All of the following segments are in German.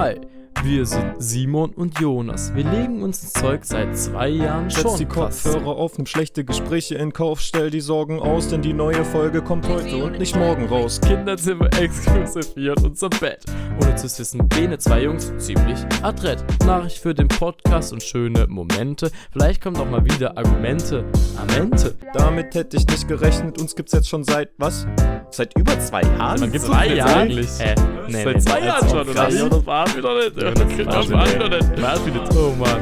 Hi, wir sind Simon und Jonas. Wir legen uns ins Zeug seit zwei Jahren Setz schon. die fast. Kopfhörer auf, nimm schlechte Gespräche in Kauf, stell die Sorgen aus, denn die neue Folge kommt heute und nicht morgen raus. Kinderzimmer exklusiv hier in unser Bett. Ohne zu wissen, bene zwei Jungs ziemlich adrett. Nachricht für den Podcast und schöne Momente. Vielleicht kommen auch mal wieder Argumente. Amente. Damit hätte ich nicht gerechnet, uns gibt's jetzt schon seit, was? Seit über zwei Jahren? Man gibt's Zwei uns jetzt Jahre? eigentlich? Hä? Nee, Seit nee, zwei nee, Jahren das schon, oder? Ja, das war wieder nicht. Ja, Das das das war war wieder nicht. Oh Mann.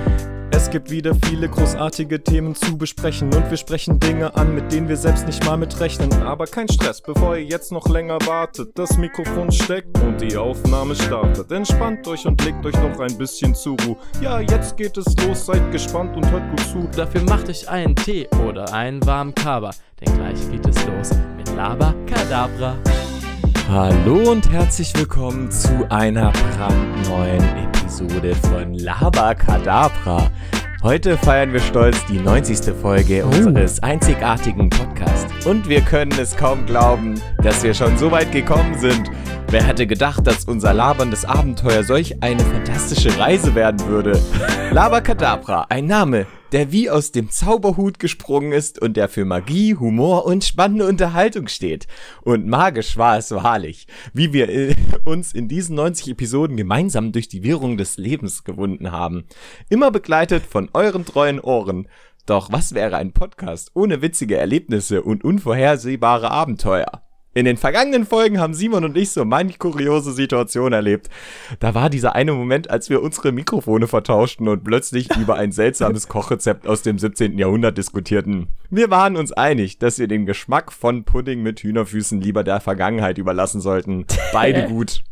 Es gibt wieder viele großartige Themen zu besprechen und wir sprechen Dinge an, mit denen wir selbst nicht mal mitrechnen. Aber kein Stress, bevor ihr jetzt noch länger wartet. Das Mikrofon steckt und die Aufnahme startet. Entspannt euch und legt euch noch ein bisschen zur Ruhe. Ja, jetzt geht es los, seid gespannt und hört gut zu. Dafür macht euch einen Tee oder einen warmen Kaba, denn gleich geht es los mit Laba Kadabra. Hallo und herzlich willkommen zu einer brandneuen Episode von Labakadabra. Heute feiern wir stolz die 90. Folge unseres einzigartigen Podcasts. Und wir können es kaum glauben, dass wir schon so weit gekommen sind. Wer hätte gedacht, dass unser laberndes Abenteuer solch eine fantastische Reise werden würde? Labakadabra, ein Name, der wie aus dem Zauberhut gesprungen ist und der für Magie, Humor und spannende Unterhaltung steht. Und magisch war es wahrlich, wie wir äh, uns in diesen 90 Episoden gemeinsam durch die Wirrung des Lebens gewunden haben. Immer begleitet von euren treuen Ohren. Doch was wäre ein Podcast ohne witzige Erlebnisse und unvorhersehbare Abenteuer? In den vergangenen Folgen haben Simon und ich so manch kuriose Situation erlebt. Da war dieser eine Moment, als wir unsere Mikrofone vertauschten und plötzlich über ein seltsames Kochrezept aus dem 17. Jahrhundert diskutierten. Wir waren uns einig, dass wir den Geschmack von Pudding mit Hühnerfüßen lieber der Vergangenheit überlassen sollten. Beide gut.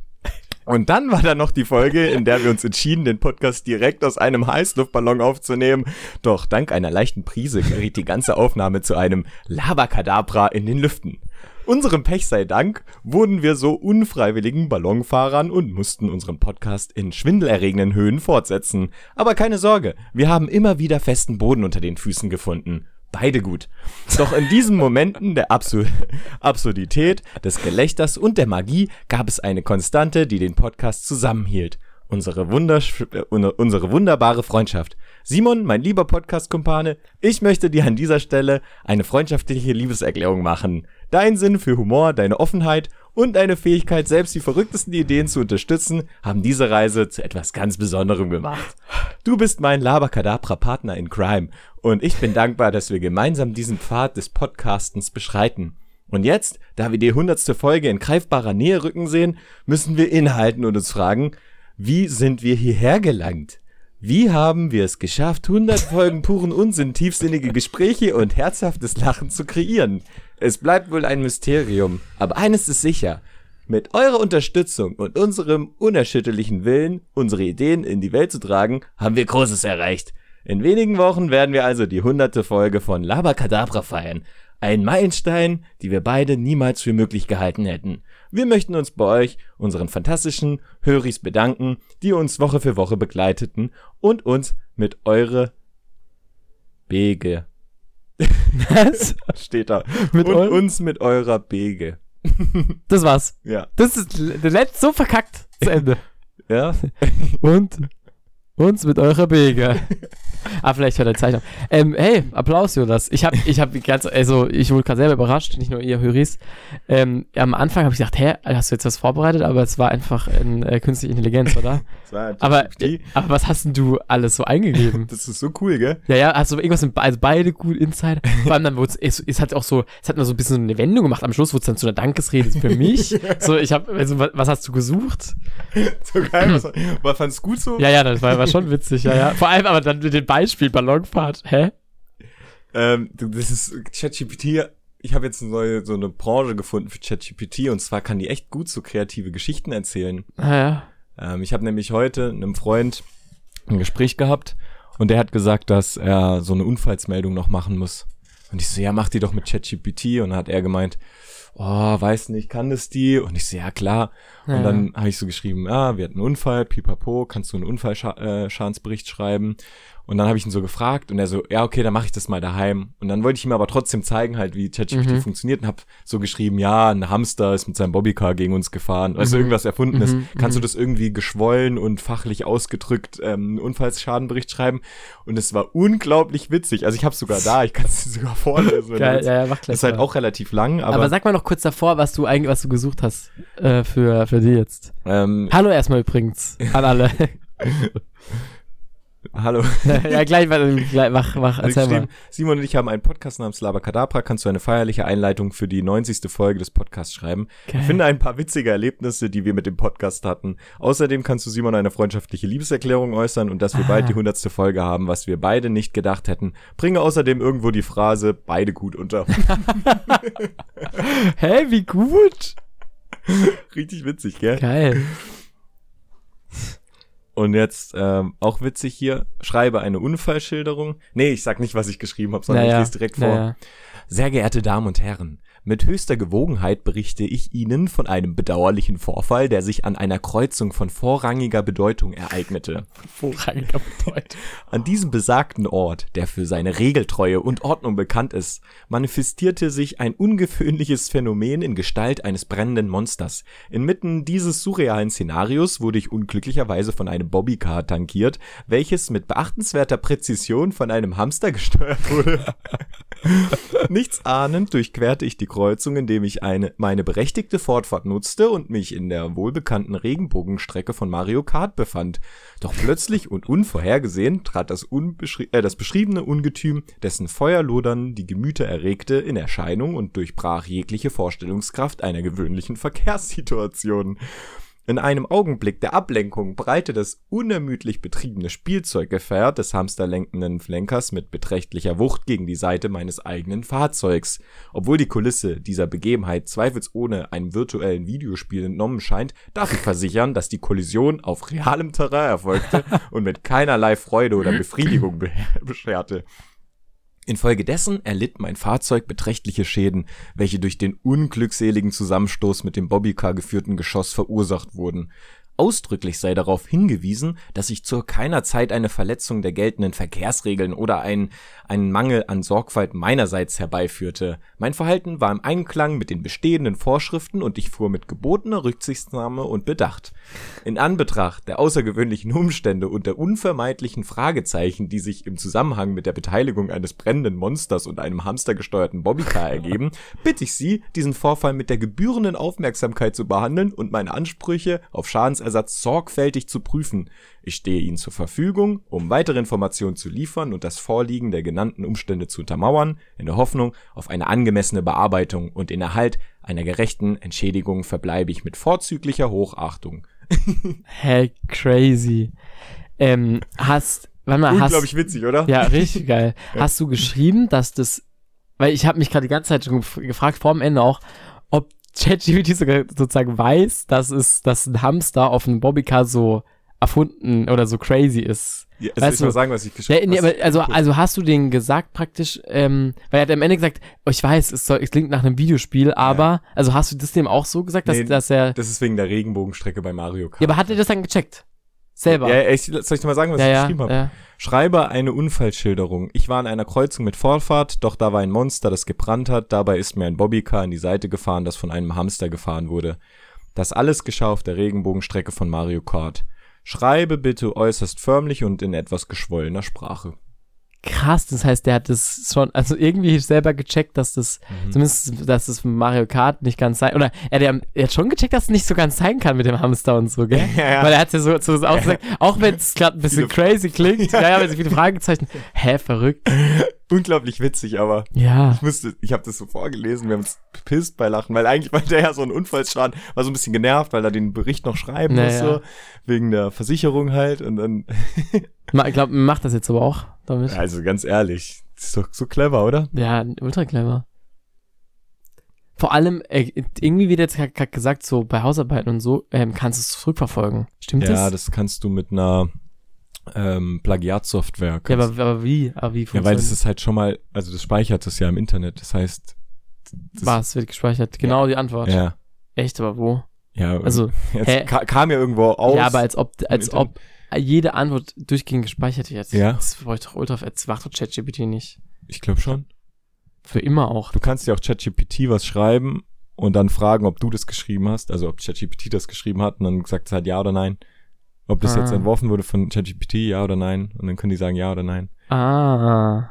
Und dann war da noch die Folge, in der wir uns entschieden, den Podcast direkt aus einem Heißluftballon aufzunehmen. Doch dank einer leichten Prise geriet die ganze Aufnahme zu einem Labakadabra in den Lüften. Unserem Pech sei Dank wurden wir so unfreiwilligen Ballonfahrern und mussten unseren Podcast in schwindelerregenden Höhen fortsetzen. Aber keine Sorge, wir haben immer wieder festen Boden unter den Füßen gefunden. Beide gut. Doch in diesen Momenten der Absur Absurdität, des Gelächters und der Magie gab es eine Konstante, die den Podcast zusammenhielt. Unsere, wundersch äh, unsere wunderbare Freundschaft. Simon, mein lieber Podcast-Kumpane, ich möchte dir an dieser Stelle eine freundschaftliche Liebeserklärung machen. Dein Sinn für Humor, deine Offenheit und deine Fähigkeit, selbst die verrücktesten Ideen zu unterstützen, haben diese Reise zu etwas ganz Besonderem gemacht. Du bist mein Labakadabra-Partner in Crime und ich bin dankbar, dass wir gemeinsam diesen Pfad des Podcastens beschreiten. Und jetzt, da wir die hundertste Folge in greifbarer Nähe rücken sehen, müssen wir inhalten und uns fragen, wie sind wir hierher gelangt? Wie haben wir es geschafft, 100 Folgen puren Unsinn, tiefsinnige Gespräche und herzhaftes Lachen zu kreieren? Es bleibt wohl ein Mysterium, aber eines ist sicher. Mit eurer Unterstützung und unserem unerschütterlichen Willen, unsere Ideen in die Welt zu tragen, haben wir Großes erreicht. In wenigen Wochen werden wir also die hunderte Folge von Labakadabra feiern. Ein Meilenstein, die wir beide niemals für möglich gehalten hätten. Wir möchten uns bei euch, unseren fantastischen Höris, bedanken, die uns Woche für Woche begleiteten und uns mit eure Bege. Was? Steht da. Mit und uns mit eurer Bege. Das war's. Ja. Das ist der letzte so verkackt zu Ende. Ja. Und uns mit eurer Bege. ah, vielleicht hört er Zeichen. Ähm, hey, Applaus, Jonas. Ich hab, ich hab die ganze, also ich wurde gerade selber überrascht, nicht nur ihr Höris. Ähm, am Anfang habe ich gedacht, hä, hast du jetzt was vorbereitet? Aber es war einfach eine äh, künstliche Intelligenz, oder? War aber, die. aber was hast denn du alles so eingegeben? Das ist so cool, gell? Ja, ja, also irgendwas mit, also beide gut Inside. Vor allem dann wurde es, es hat auch so, es hat nur so ein bisschen so eine Wendung gemacht. Am Schluss wurde es dann zu einer Dankesrede für mich. so, ich habe, also was, was hast du gesucht? So geil. Was, aber fand's gut so? Ja, ja, das war, war schon witzig, ja, ja. Vor allem aber dann mit dem Beispiel Ballonfahrt. Hä? Ähm, das ist ChatGPT. Ich habe jetzt eine neue, so eine Branche gefunden für ChatGPT und zwar kann die echt gut so kreative Geschichten erzählen. Ah, ja. Ähm, ich habe nämlich heute einem Freund ein Gespräch gehabt und der hat gesagt, dass er so eine Unfallsmeldung noch machen muss. Und ich so, ja, mach die doch mit ChatGPT. Und dann hat er gemeint, oh, weiß nicht, kann das die? Und ich so, ja, klar. Ja. Und dann habe ich so geschrieben, ja, wir hatten einen Unfall, pipapo, kannst du einen Unfallschadensbericht schreiben? Und dann habe ich ihn so gefragt und er so, ja, okay, dann mache ich das mal daheim. Und dann wollte ich ihm aber trotzdem zeigen, halt, wie ChatGPT Mhm. funktioniert und habe so geschrieben, ja, ein Hamster ist mit seinem Bobbycar gegen uns gefahren. Also Mhm. irgendwas Erfundenes. Mhm, Kannst du mhm. das irgendwie geschwollen und fachlich ausgedrückt ähm, einen Unfallsschadenbericht schreiben? Und es war unglaublich witzig. Also ich habe sogar da, ich kann es dir sogar vorlesen. Geil, ja, ja, mach gleich ist halt auch relativ lang, Aber, aber, sag mal noch kurz davor, was du eigentlich, was du gesucht hast äh, für, für die jetzt. ähm, Hallo erstmal übrigens an alle. hallo. ja, gleich, gleich mach, mach, erzähl mal. Simon und ich haben einen Podcast namens Labakadabra. Kannst du eine feierliche Einleitung für die 90. Folge des Podcasts schreiben? Geil. Finde ein paar witzige Erlebnisse, die wir mit dem Podcast hatten. Außerdem kannst du Simon eine freundschaftliche Liebeserklärung äußern und dass wir Ah. bald die 100. Folge haben, was wir beide nicht gedacht hätten. Bringe außerdem irgendwo die Phrase beide gut unter. Hä, wie gut? Richtig witzig, gell? Geil. Und jetzt ähm, auch witzig hier, schreibe eine Unfallschilderung. Nee, ich sag nicht, was ich geschrieben habe, sondern ich lese direkt vor. Naja. Sehr geehrte Damen und Herren, mit höchster Gewogenheit berichte ich Ihnen von einem bedauerlichen Vorfall, der sich an einer Kreuzung von vorrangiger Bedeutung ereignete. Vorrangiger Bedeutung. An diesem besagten Ort, der für seine Regeltreue und Ordnung bekannt ist, manifestierte sich ein ungewöhnliches Phänomen in Gestalt eines brennenden Monsters. Inmitten dieses surrealen Szenarios wurde ich unglücklicherweise von einem Bobbycar tankiert, welches mit beachtenswerter Präzision von einem Hamster gesteuert wurde. Nichts ahnend durchquerte ich die Kreuzung, indem ich eine, meine berechtigte Fortfahrt nutzte und mich in der wohlbekannten Regenbogenstrecke von Mario Kart befand. Doch plötzlich und unvorhergesehen trat das, äh, das beschriebene Ungetüm, dessen Feuerlodern die Gemüter erregte, in Erscheinung und durchbrach jegliche Vorstellungskraft einer gewöhnlichen Verkehrssituation. In einem Augenblick der Ablenkung prallte das unermüdlich betriebene Spielzeuggefährt des hamsterlenkenden Flenkers mit beträchtlicher Wucht gegen die Seite meines eigenen Fahrzeugs. Obwohl die Kulisse dieser Begebenheit zweifelsohne einem virtuellen Videospiel entnommen scheint, darf ich versichern, dass die Kollision auf realem Terrain erfolgte und mit keinerlei Freude oder Befriedigung be bescherte. Infolgedessen erlitt mein Fahrzeug beträchtliche Schäden, welche durch den unglückseligen Zusammenstoß mit dem Bobbycar geführten Geschoss verursacht wurden. Ausdrücklich sei darauf hingewiesen, dass ich zu keiner Zeit eine Verletzung der geltenden Verkehrsregeln oder einen, einen Mangel an Sorgfalt meinerseits herbeiführte. Mein Verhalten war im Einklang mit den bestehenden Vorschriften und ich fuhr mit gebotener Rücksichtnahme und Bedacht. In Anbetracht der außergewöhnlichen Umstände und der unvermeidlichen Fragezeichen, die sich im Zusammenhang mit der Beteiligung eines brennenden Monsters und einem hamstergesteuerten Bobbycar ergeben, bitte ich Sie, diesen Vorfall mit der gebührenden Aufmerksamkeit zu behandeln und meine Ansprüche auf Schadensersatz sorgfältig zu prüfen. Ich stehe Ihnen zur Verfügung, um weitere Informationen zu liefern und das Vorliegen der genannten Umstände zu untermauern, in der Hoffnung auf eine angemessene Bearbeitung und den Erhalt einer gerechten Entschädigung verbleibe ich mit vorzüglicher Hochachtung. Hä, crazy. Ähm, hast, warte mal, hast, Unglaublich witzig, oder? ja, richtig geil. Hast du geschrieben, dass das, weil ich habe mich gerade die ganze Zeit schon gef- gefragt, vor dem Ende auch, ChatGPT sogar sozusagen weiß, dass es, dass ein Hamster auf einem Bobbycar so erfunden oder so crazy ist. Ja, Weißt soll ich du- mal sagen, was ich Ja, geschrieben nee, habe? aber also, also hast du den gesagt praktisch, ähm, weil er hat am Ende gesagt, oh, ich weiß, es, soll, es klingt nach einem Videospiel, aber, also hast du das dem auch so gesagt, dass, Nee, dass er, Das ist wegen der Regenbogenstrecke bei Mario Kart. ja, aber hat er das dann gecheckt? Selber? Ja, ich, soll ich dir mal sagen, was ja, ich ja, geschrieben habe? ja. Schreibe eine Unfallschilderung. Ich war an einer Kreuzung mit Vorfahrt, doch da war ein Monster, das gebrannt hat. Dabei ist mir ein Bobbycar in die Seite gefahren, das von einem Hamster gefahren wurde. Das alles geschah auf der Regenbogenstrecke von Mario Kart. Schreibe bitte äußerst förmlich und in etwas geschwollener Sprache. Krass, das heißt, der hat das schon, also irgendwie selber gecheckt, dass das, Mhm. zumindest, dass das Mario Kart nicht ganz sein, oder er, der, er hat schon gecheckt, dass es nicht so ganz sein kann mit dem Hamster und so, gell? Ja, ja. Weil er hat ja so, so auch gesagt, auch wenn es gerade ein bisschen crazy klingt, ja, ja, weil so viele Fragezeichen, hä, verrückt. Unglaublich witzig, aber Ja. ich musste, ich habe das so vorgelesen, wir haben uns bepisst bei Lachen, weil eigentlich war der ja so ein Unfallschaden, war so ein bisschen genervt, weil er den Bericht noch schreiben Naja. muss, so, wegen der Versicherung halt und dann, Ich glaube, macht das jetzt aber auch damit. also ganz ehrlich, das ist doch so clever, oder? Ja, ultra clever. Vor allem, äh, irgendwie wird jetzt gerade gesagt, so bei Hausarbeiten und so, ähm, kannst du es zurückverfolgen. Stimmt Ja, das? das kannst du mit einer ähm, Plagiatsoftware. Ja, aber, aber wie? Aber wie ja, weil das ist halt schon mal, also das speichert es ja im Internet. Das heißt, das, Was wird gespeichert? Genau die Antwort. Ja, Echt, aber wo? ja. Also, jetzt hä? ka kam ja irgendwo aus. ja, aber als ob, als ob jede Antwort durchgehend gespeichert jetzt. Ja. Das bräuchte doch ultra, jetzt macht doch ChatGPT nicht. Ich glaube schon. Für immer auch. Du kannst ja auch ChatGPT was schreiben und dann fragen, ob du das geschrieben hast, also ob ChatGPT das geschrieben hat und dann sagt es halt ja oder nein. Ob das Ah. jetzt entworfen wurde von ChatGPT, ja oder nein. Und dann können die sagen ja oder nein. Ah.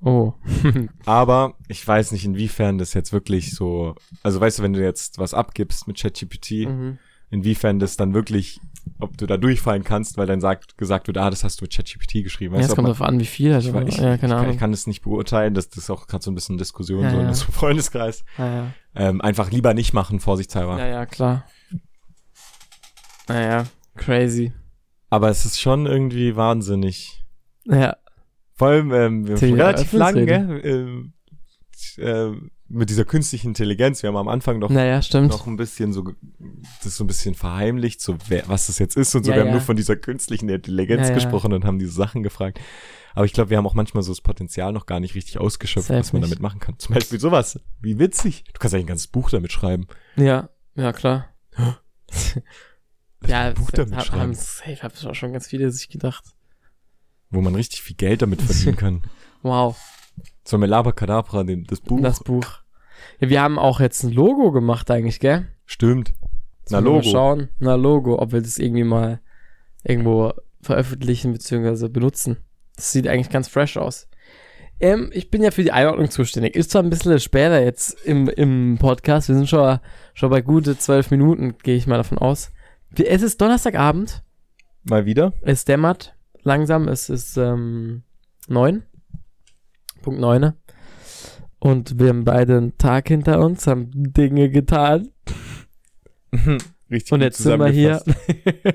Oh. Aber ich weiß nicht, inwiefern das jetzt wirklich so, also weißt du, wenn du jetzt was abgibst mit ChatGPT, mhm. Inwiefern das dann wirklich, ob du da durchfallen kannst, weil dann sagt, gesagt wird, ah, das hast du mit ChatGPT geschrieben. Ja, Weißt es du, ob kommt darauf an, wie viel. Also, ich, weiß- ich, ja, ich, keine kann, Ahnung. ich kann das nicht beurteilen, das, das ist auch gerade so ein bisschen Diskussion Ja, so in ja. unserem Freundeskreis. ja, ja. Ähm, einfach lieber nicht machen, vorsichtshalber. ja, ja, klar. Naja, crazy. Aber es ist schon irgendwie wahnsinnig. Ja, Vor allem, ähm, wir haben relativ lang, gell, ähm, äh, mit dieser künstlichen Intelligenz. Wir haben am Anfang noch, naja, noch ein bisschen so, das so ein bisschen verheimlicht, so wer, was das jetzt ist und so. Ja, wir haben ja. nur von dieser künstlichen Intelligenz Ja, gesprochen und haben diese Sachen gefragt. Aber ich glaube, wir haben auch manchmal so das Potenzial noch gar nicht richtig ausgeschöpft, Safe was man nicht. damit machen kann. Zum Beispiel sowas. Wie witzig. Du kannst eigentlich ein ganzes Buch damit schreiben. Ja, ja, klar. ja, ein Buch damit hab- schreiben. haben safe, hab auch schon ganz viele sich gedacht. Wo man richtig viel Geld damit verdienen kann. Wow, So mit Labakadabra, den- das Buch. das Buch. Wir haben auch jetzt ein Logo gemacht eigentlich, gell? Stimmt. Na, wir mal Logo. Schauen, na Logo, ob wir das irgendwie mal irgendwo veröffentlichen bzw. benutzen. Das sieht eigentlich ganz fresh aus. Ähm, ich bin ja für die Einordnung zuständig. Ist zwar ein bisschen später jetzt im, im Podcast. Wir sind schon, schon bei gute zwölf Minuten, gehe ich mal davon aus. Es ist Donnerstagabend. Mal wieder. Es dämmert langsam. Es ist ähm, neun. Punkt neune. Und wir haben beide einen Tag hinter uns, haben Dinge getan. Richtig Und jetzt sind wir hier.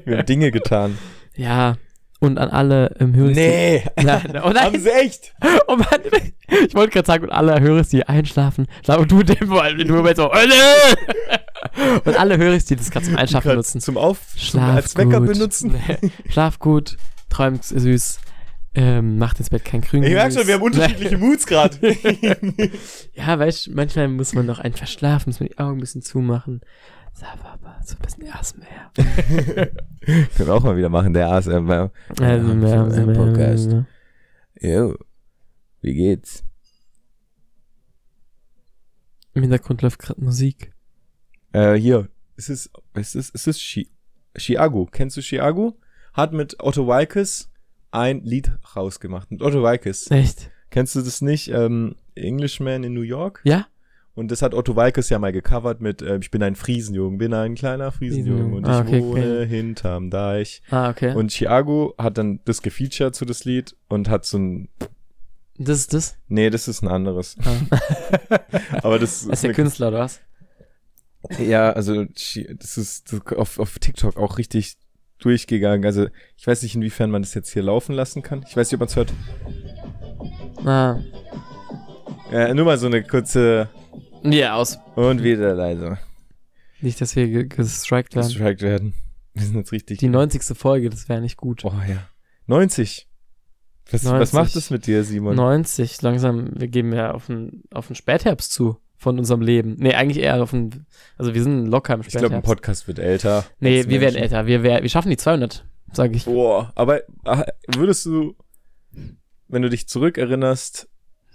Wir haben Dinge getan. Ja, und an alle im Höris. Nee. Nein, oh Haben nein, sie echt? oh Mann, ich wollte gerade sagen, und alle Höris, die einschlafen, und du dem vor allem, du Moment so, oh nee! Und alle Höris, die das gerade zum Einschlafen nutzen. Zum Auf Schlaf als Wecker benutzen. Nee, Schlaf gut, träumt süß, ähm, macht ins Bett kein Grün. Ich merke schon, wir haben unterschiedliche Moods gerade. Ja, weißt du, manchmal muss man noch einfach schlafen, muss man die Augen ein bisschen zumachen. Sababa, so ein bisschen ASMR. Können wir auch mal wieder machen, der ASMR. Für einen Podcast. Jo. Wie geht's? Im Hintergrund läuft gerade Musik. Äh, hier. Es ist, es ist, es ist Chi Chiago. Kennst du Chiago? Hat mit Otto Walkes ein Lied rausgemacht. Mit Otto Walkes. Echt? Kennst du das nicht? Ähm, Englishman in New York? Ja? Und das hat Otto Walkes ja mal gecovert mit äh, Ich bin ein Friesenjunge, bin ein kleiner Friesenjunge und ich Ah, okay, wohne okay. hinterm Deich. Ah, okay. Und Chiago hat dann das gefeatured zu das Lied und hat so ein das ist das? Nee, das ist ein anderes. Ah. Aber das Das ist der Künstler, oder was? Ja, also das ist das auf, auf TikTok auch richtig durchgegangen. Also ich weiß nicht, inwiefern man das jetzt hier laufen lassen kann. Ich weiß nicht, ob man es hört. Ah. Ja, nur mal so eine kurze Ja, aus. und wieder leise. Nicht, dass wir ge- gestrikt werden. Gestrikt werden. Wir sind jetzt richtig. Die 90. Folge, das wäre nicht gut. Oh ja. 90. Was, 90. was macht das mit dir, Simon? 90, langsam, wir gehen ja auf den, auf den Spätherbst zu von unserem Leben. Nee, eigentlich eher auf den, also wir sind locker im Ich glaube, ein Spätherbst. Podcast wird älter. nee, wir werden Menschen. älter. Wir, wär, wir schaffen die 200, sage ich. Boah, aber ah, würdest du, wenn du dich zurückerinnerst,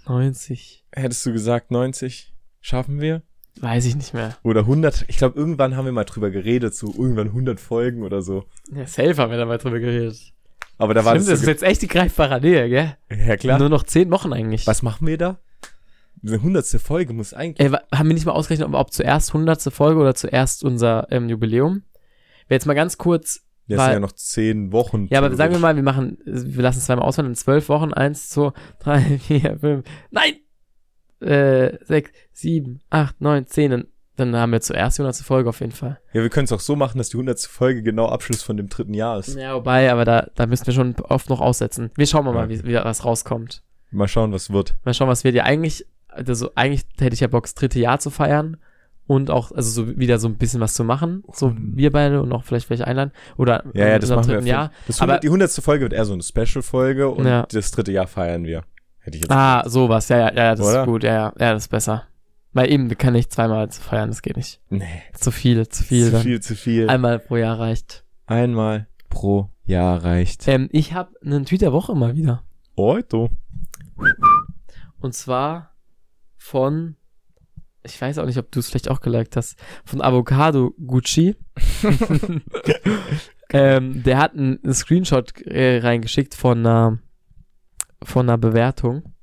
90. hättest du gesagt 90? Schaffen wir? Weiß ich nicht mehr. Oder 100? Ich glaube, irgendwann haben wir mal drüber geredet, so irgendwann 100 Folgen oder so. Ja, safe haben wir dabei drüber geredet. Aber da war Stimmt, das das ist so jetzt echt die greifbare Nähe, gell? Ja, klar. Nur noch 10 Wochen eigentlich. Was machen wir da? Diese 100. Folge muss eigentlich. Ey, haben wir nicht mal ausgerechnet, ob, ob zuerst 100. Folge oder zuerst unser ähm, Jubiläum? Wäre jetzt mal ganz kurz. Das weil- sind ja noch 10 Wochen. Ja, aber sagen wir mal, wir machen, wir lassen es zweimal ausfallen in zwölf Wochen. Eins, zwei, drei, vier, fünf. Nein! Äh, sechs, sieben, acht, neun, zehn. Dann, dann haben wir zuerst die 100. Folge auf jeden Fall. Ja, wir können es auch so machen, dass die 100. Folge genau Abschluss von dem dritten Jahr ist. Ja, wobei, aber da, da müssen wir schon oft noch aussetzen. Wir schauen mal, Ja. mal wie, wie was rauskommt. Mal schauen, was wird. Mal schauen, was wird. Ja, eigentlich, also eigentlich hätte ich ja Bock, das dritte Jahr zu feiern. Und auch, also so wieder so ein bisschen was zu machen. So wir beide und auch vielleicht welche einladen. Oder Ja, ja, das machen wir. dritten Jahr. Das Aber- 100, die 100. Folge wird eher so eine Special-Folge und Ja. das dritte Jahr feiern wir. Hätte ich jetzt Ah, sowas, ja, ja, ja, das Oder? ist gut, ja, ja, ja, das ist besser. Weil eben, wir können nicht zweimal zu feiern, das geht nicht. Nee. Zu viel, zu viel. zu dann. viel, zu viel. Einmal pro Jahr reicht. Einmal pro Jahr reicht. Ähm, ich habe einen Tweet der Woche mal wieder. Heute. Und zwar von, ich weiß auch nicht, ob du es vielleicht auch geliked hast, von Avocado Gucci. ähm, der hat einen Screenshot äh, reingeschickt von einer, von einer Bewertung.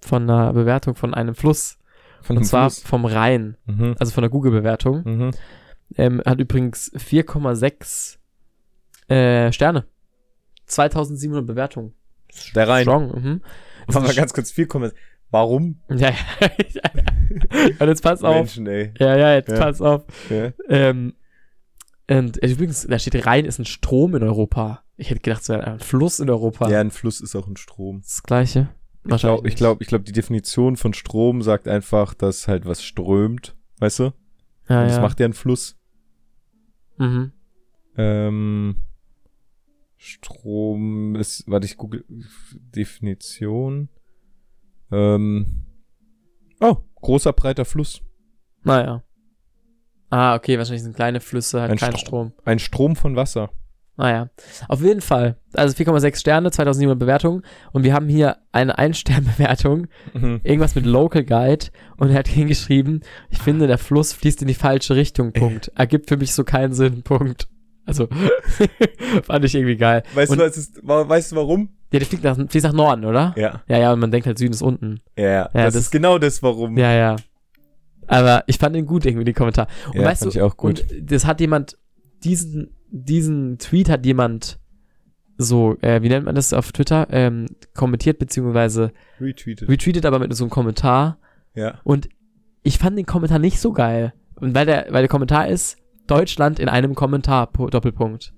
Von einer Bewertung von einem Fluss. Von Und dem zwar Fluss. vom Rhein. Mhm. Also von der Google-Bewertung. Mhm. Ähm, hat übrigens 4,6 äh, Sterne. 2700 Bewertungen. Der Rhein. Strong. Mhm. Machen wir ganz kurz viel Kommentare. Warum? Ja, ja. Und jetzt pass auf. Menschen, ey. Ja, ja, jetzt Ja. pass auf. Ja. Ähm, und übrigens, da steht Rhein ist ein Strom in Europa. Ich hätte gedacht, es wäre ein Fluss in Europa. ja, ein Fluss ist auch ein Strom. Das gleiche. Ich glaube, ich glaube, ich glaube, die Definition von Strom sagt einfach, dass halt was strömt, weißt du? ja, Und das ja. macht ja einen Fluss. Mhm. Ähm, Strom ist, warte, ich google Definition. Ähm, oh, großer breiter Fluss. Naja. Ah, okay, wahrscheinlich sind kleine Flüsse halt Ein kein Strom. Strom. Ein Strom von Wasser. Naja. Auf jeden Fall. Also 4,6 Sterne, 2700 Bewertungen. Und wir haben hier eine Ein-Stern-Bewertung. Mhm. Irgendwas mit Local Guide. Und er hat hingeschrieben, ich finde, der Fluss fließt in die falsche Richtung. Punkt. Ergibt für mich so keinen Sinn. Punkt. Also, fand ich irgendwie geil. Weißt Und- du, ist, weißt du warum? Ja, der fliegt nach, fließt nach Norden, oder? Ja. Ja, ja, und man denkt halt, Süden ist unten. Ja, ja. das, das- ist genau das, warum. Ja, ja. Aber ich fand ihn gut irgendwie, den Kommentar. Und Ja, weißt fand du, ich auch gut. und das hat jemand, diesen, diesen Tweet hat jemand so, äh, wie nennt man das auf Twitter, ähm, kommentiert beziehungsweise Retweetet. retweetet, aber mit so einem Kommentar. ja. Und ich fand den Kommentar nicht so geil. Und weil der, weil der Kommentar ist, Deutschland in einem Kommentar, Doppelpunkt.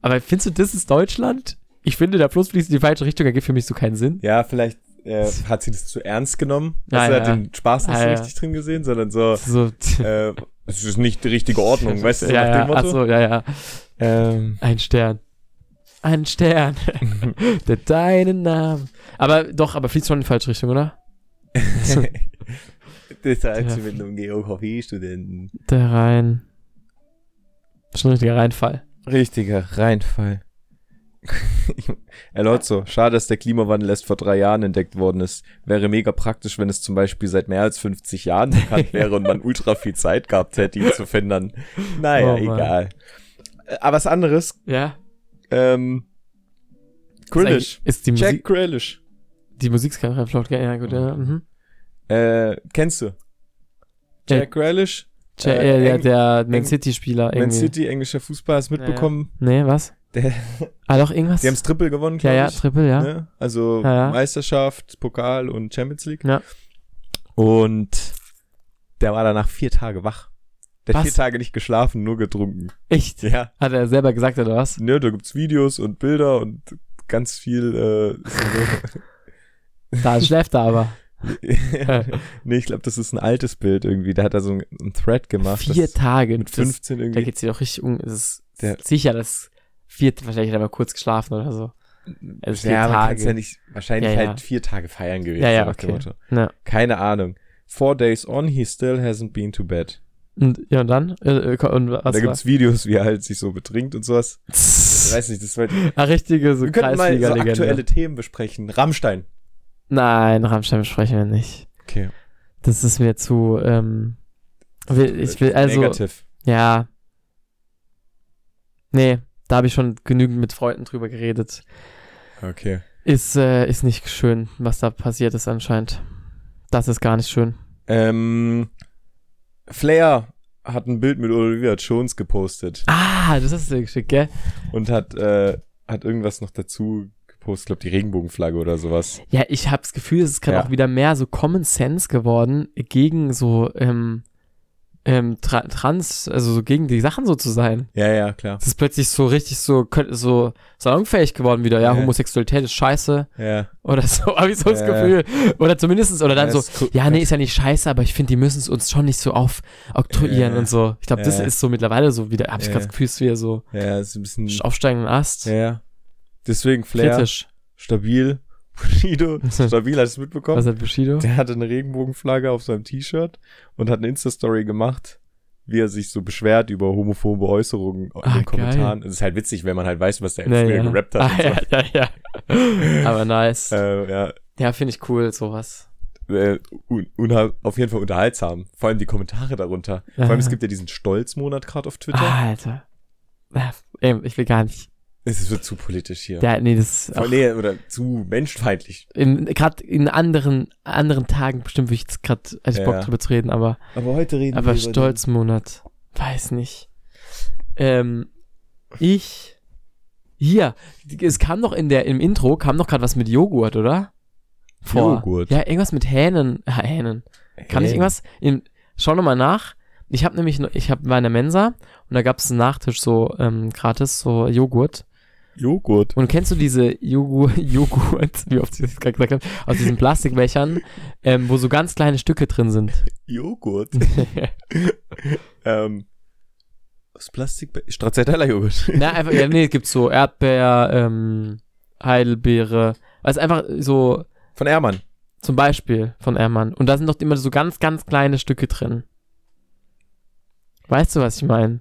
Aber findest du, das ist Deutschland? Ich finde, der Fluss fließt in die falsche Richtung, ergibt für mich so keinen Sinn. Ja, vielleicht äh, hat sie das zu ernst genommen. Ja, Also ja, hat den Spaß nicht Ja, so richtig drin gesehen, sondern so, So, äh, es ist nicht die richtige Ordnung, weißt du, so ja, nach ja, dem Motto. ach so, ja, ja. Ähm, Ein Stern. Ein Stern. der deinen Namen. Aber doch, aber fließt schon in die falsche Richtung, oder? das du mit einem Geografiestudenten. Der Rhein. Schon ein richtiger Reinfall. Richtiger Reinfall. Elotzo, schade, dass der Klimawandel erst vor drei Jahren entdeckt worden ist. Wäre mega praktisch, wenn es zum Beispiel seit mehr als 50 Jahren bekannt wäre und man ultra viel Zeit gehabt hätte, ihn zu finden. Naja, Oh egal. Äh, Aber was anderes, Ja. ähm, Ist, eigentlich- ist die Jack Musik, Grealish. die Musikskala flott, gell? Ja, gut, ja. Mhm. Äh, kennst du? Ja. Jack Grealish? Ja, Äh, der, Man City-Spieler Man. City, englischer Fußball, hast mitbekommen? Nee, was? Der, Ah, doch, irgendwas? die haben das Triple gewonnen, ja, glaube ja, ich. Triple, ja. Ne? Also Ja, ja. Meisterschaft, Pokal und Champions League. Ja. Und der war danach vier Tage wach. Der hat Was? vier Tage nicht geschlafen, nur getrunken. Echt? Ja. Hat er selber gesagt, oder was? Ne, da gibt's Videos und Bilder und ganz viel äh, Da schläft er aber. nee, ich glaube, das ist ein altes Bild irgendwie. Da hat er so ein, ein Thread gemacht. Vier das Tage. mit Das, 15 da irgendwie. geht's dir doch richtig um. Es ist Der- sicher, dass vier, wahrscheinlich hat er mal kurz geschlafen oder so. Also vier ja, man Tage. kann's ja nicht, wahrscheinlich Ja, ja. halt vier Tage feiern gewesen. Ja, ja, okay. Ja. Keine Ahnung. Four days on, he still hasn't been to bed. Und, ja, und dann? Äh, äh, und was da war? gibt's Videos, wie er halt sich so betrinkt und sowas. Ich weiß nicht, das war, wir Ah, richtige so könnten mal so aktuelle Themen besprechen. Rammstein. Nein, Rammstein besprechen wir nicht. Okay. Das ist mir zu, ähm, will- ich will, also, Negativ. ja. Nee, da habe ich schon genügend mit Freunden drüber geredet. Okay. Ist, äh, ist nicht schön, was da passiert ist anscheinend. Das ist gar nicht schön. Ähm, Flair hat ein Bild mit Olivia Jones gepostet Ah, das hast du dir geschickt, gell? und hat, äh, hat irgendwas noch dazu gepostet, ich glaube die Regenbogenflagge oder sowas. Ja, ich habe das Gefühl, es ist gerade Ja. auch wieder mehr so Common Sense geworden, gegen so, ähm, ähm, tra trans, also so gegen die Sachen so zu sein. Ja, ja, klar. Das ist plötzlich so richtig so, so salonfähig geworden wieder. Ja, Ja. Homosexualität ist scheiße Ja. oder so, habe ich so das Ja. Gefühl. Oder zumindestens oder dann Ja, so, cool. ja, nee, ist ja nicht scheiße, aber ich finde, die müssen es uns schon nicht so aufoktroyieren Ja. und so. Ich glaube, das Ja. ist so mittlerweile so wieder, habe ich Ja. gerade das Gefühl, es ist wieder so Ja, ist ein bisschen. aufsteigenden Ast. Ja, ja. Deswegen Flair, Kritisch. stabil. Bushido, stabil, hast du es mitbekommen? Was hat Bushido? Der hatte eine Regenbogenflagge auf seinem T-Shirt und hat eine Insta-Story gemacht, wie er sich so beschwert über homophobe Äußerungen in Ah, den Kommentaren. Es ist halt witzig, wenn man halt weiß, was der Ja, früher ja. gerappt hat. Ah, ja, ja, ja. Aber nice. Äh, ja, Ja, finde ich cool, sowas. äh, un, auf jeden Fall unterhaltsam. Vor allem die Kommentare darunter. Vor allem, es gibt ja diesen Stolzmonat gerade auf Twitter. Ah, Alter. Ich will gar nicht. Es wird zu politisch hier. Ja, nee, das ist Voll- auch nee, oder zu menschenfeindlich. in, gerade in anderen, anderen Tagen bestimmt würde ich jetzt gerade, also ich Ja, Bock ja. drüber zu reden, aber, Aber heute reden aber Stolzmonat. Weiß nicht. Ähm, ich, hier, es kam doch in der, im Intro, kam doch gerade was mit Joghurt, oder? Joghurt? Ja, irgendwas mit Hähnen, äh, Hähnen. Kann ich irgendwas? In, schau nochmal nach. Ich habe nämlich, noch- ich habe war in der Mensa und da gab es einen Nachtisch so ähm, gratis, so Joghurt. Joghurt. Und kennst du diese Joghurt, Joghurt, wie oft ich das gerade gesagt habe, aus diesen Plastikbechern, ähm, wo so ganz kleine Stücke drin sind? Joghurt. ähm, aus Plastik. Stracciatella-Joghurt. Na, einfach, ja, nee, es gibt so Erdbeer, ähm, Heidelbeere, also einfach so, Von Ermann. zum Beispiel von Ermann. Und da sind doch immer so ganz, ganz kleine Stücke drin. Weißt du, was ich meine?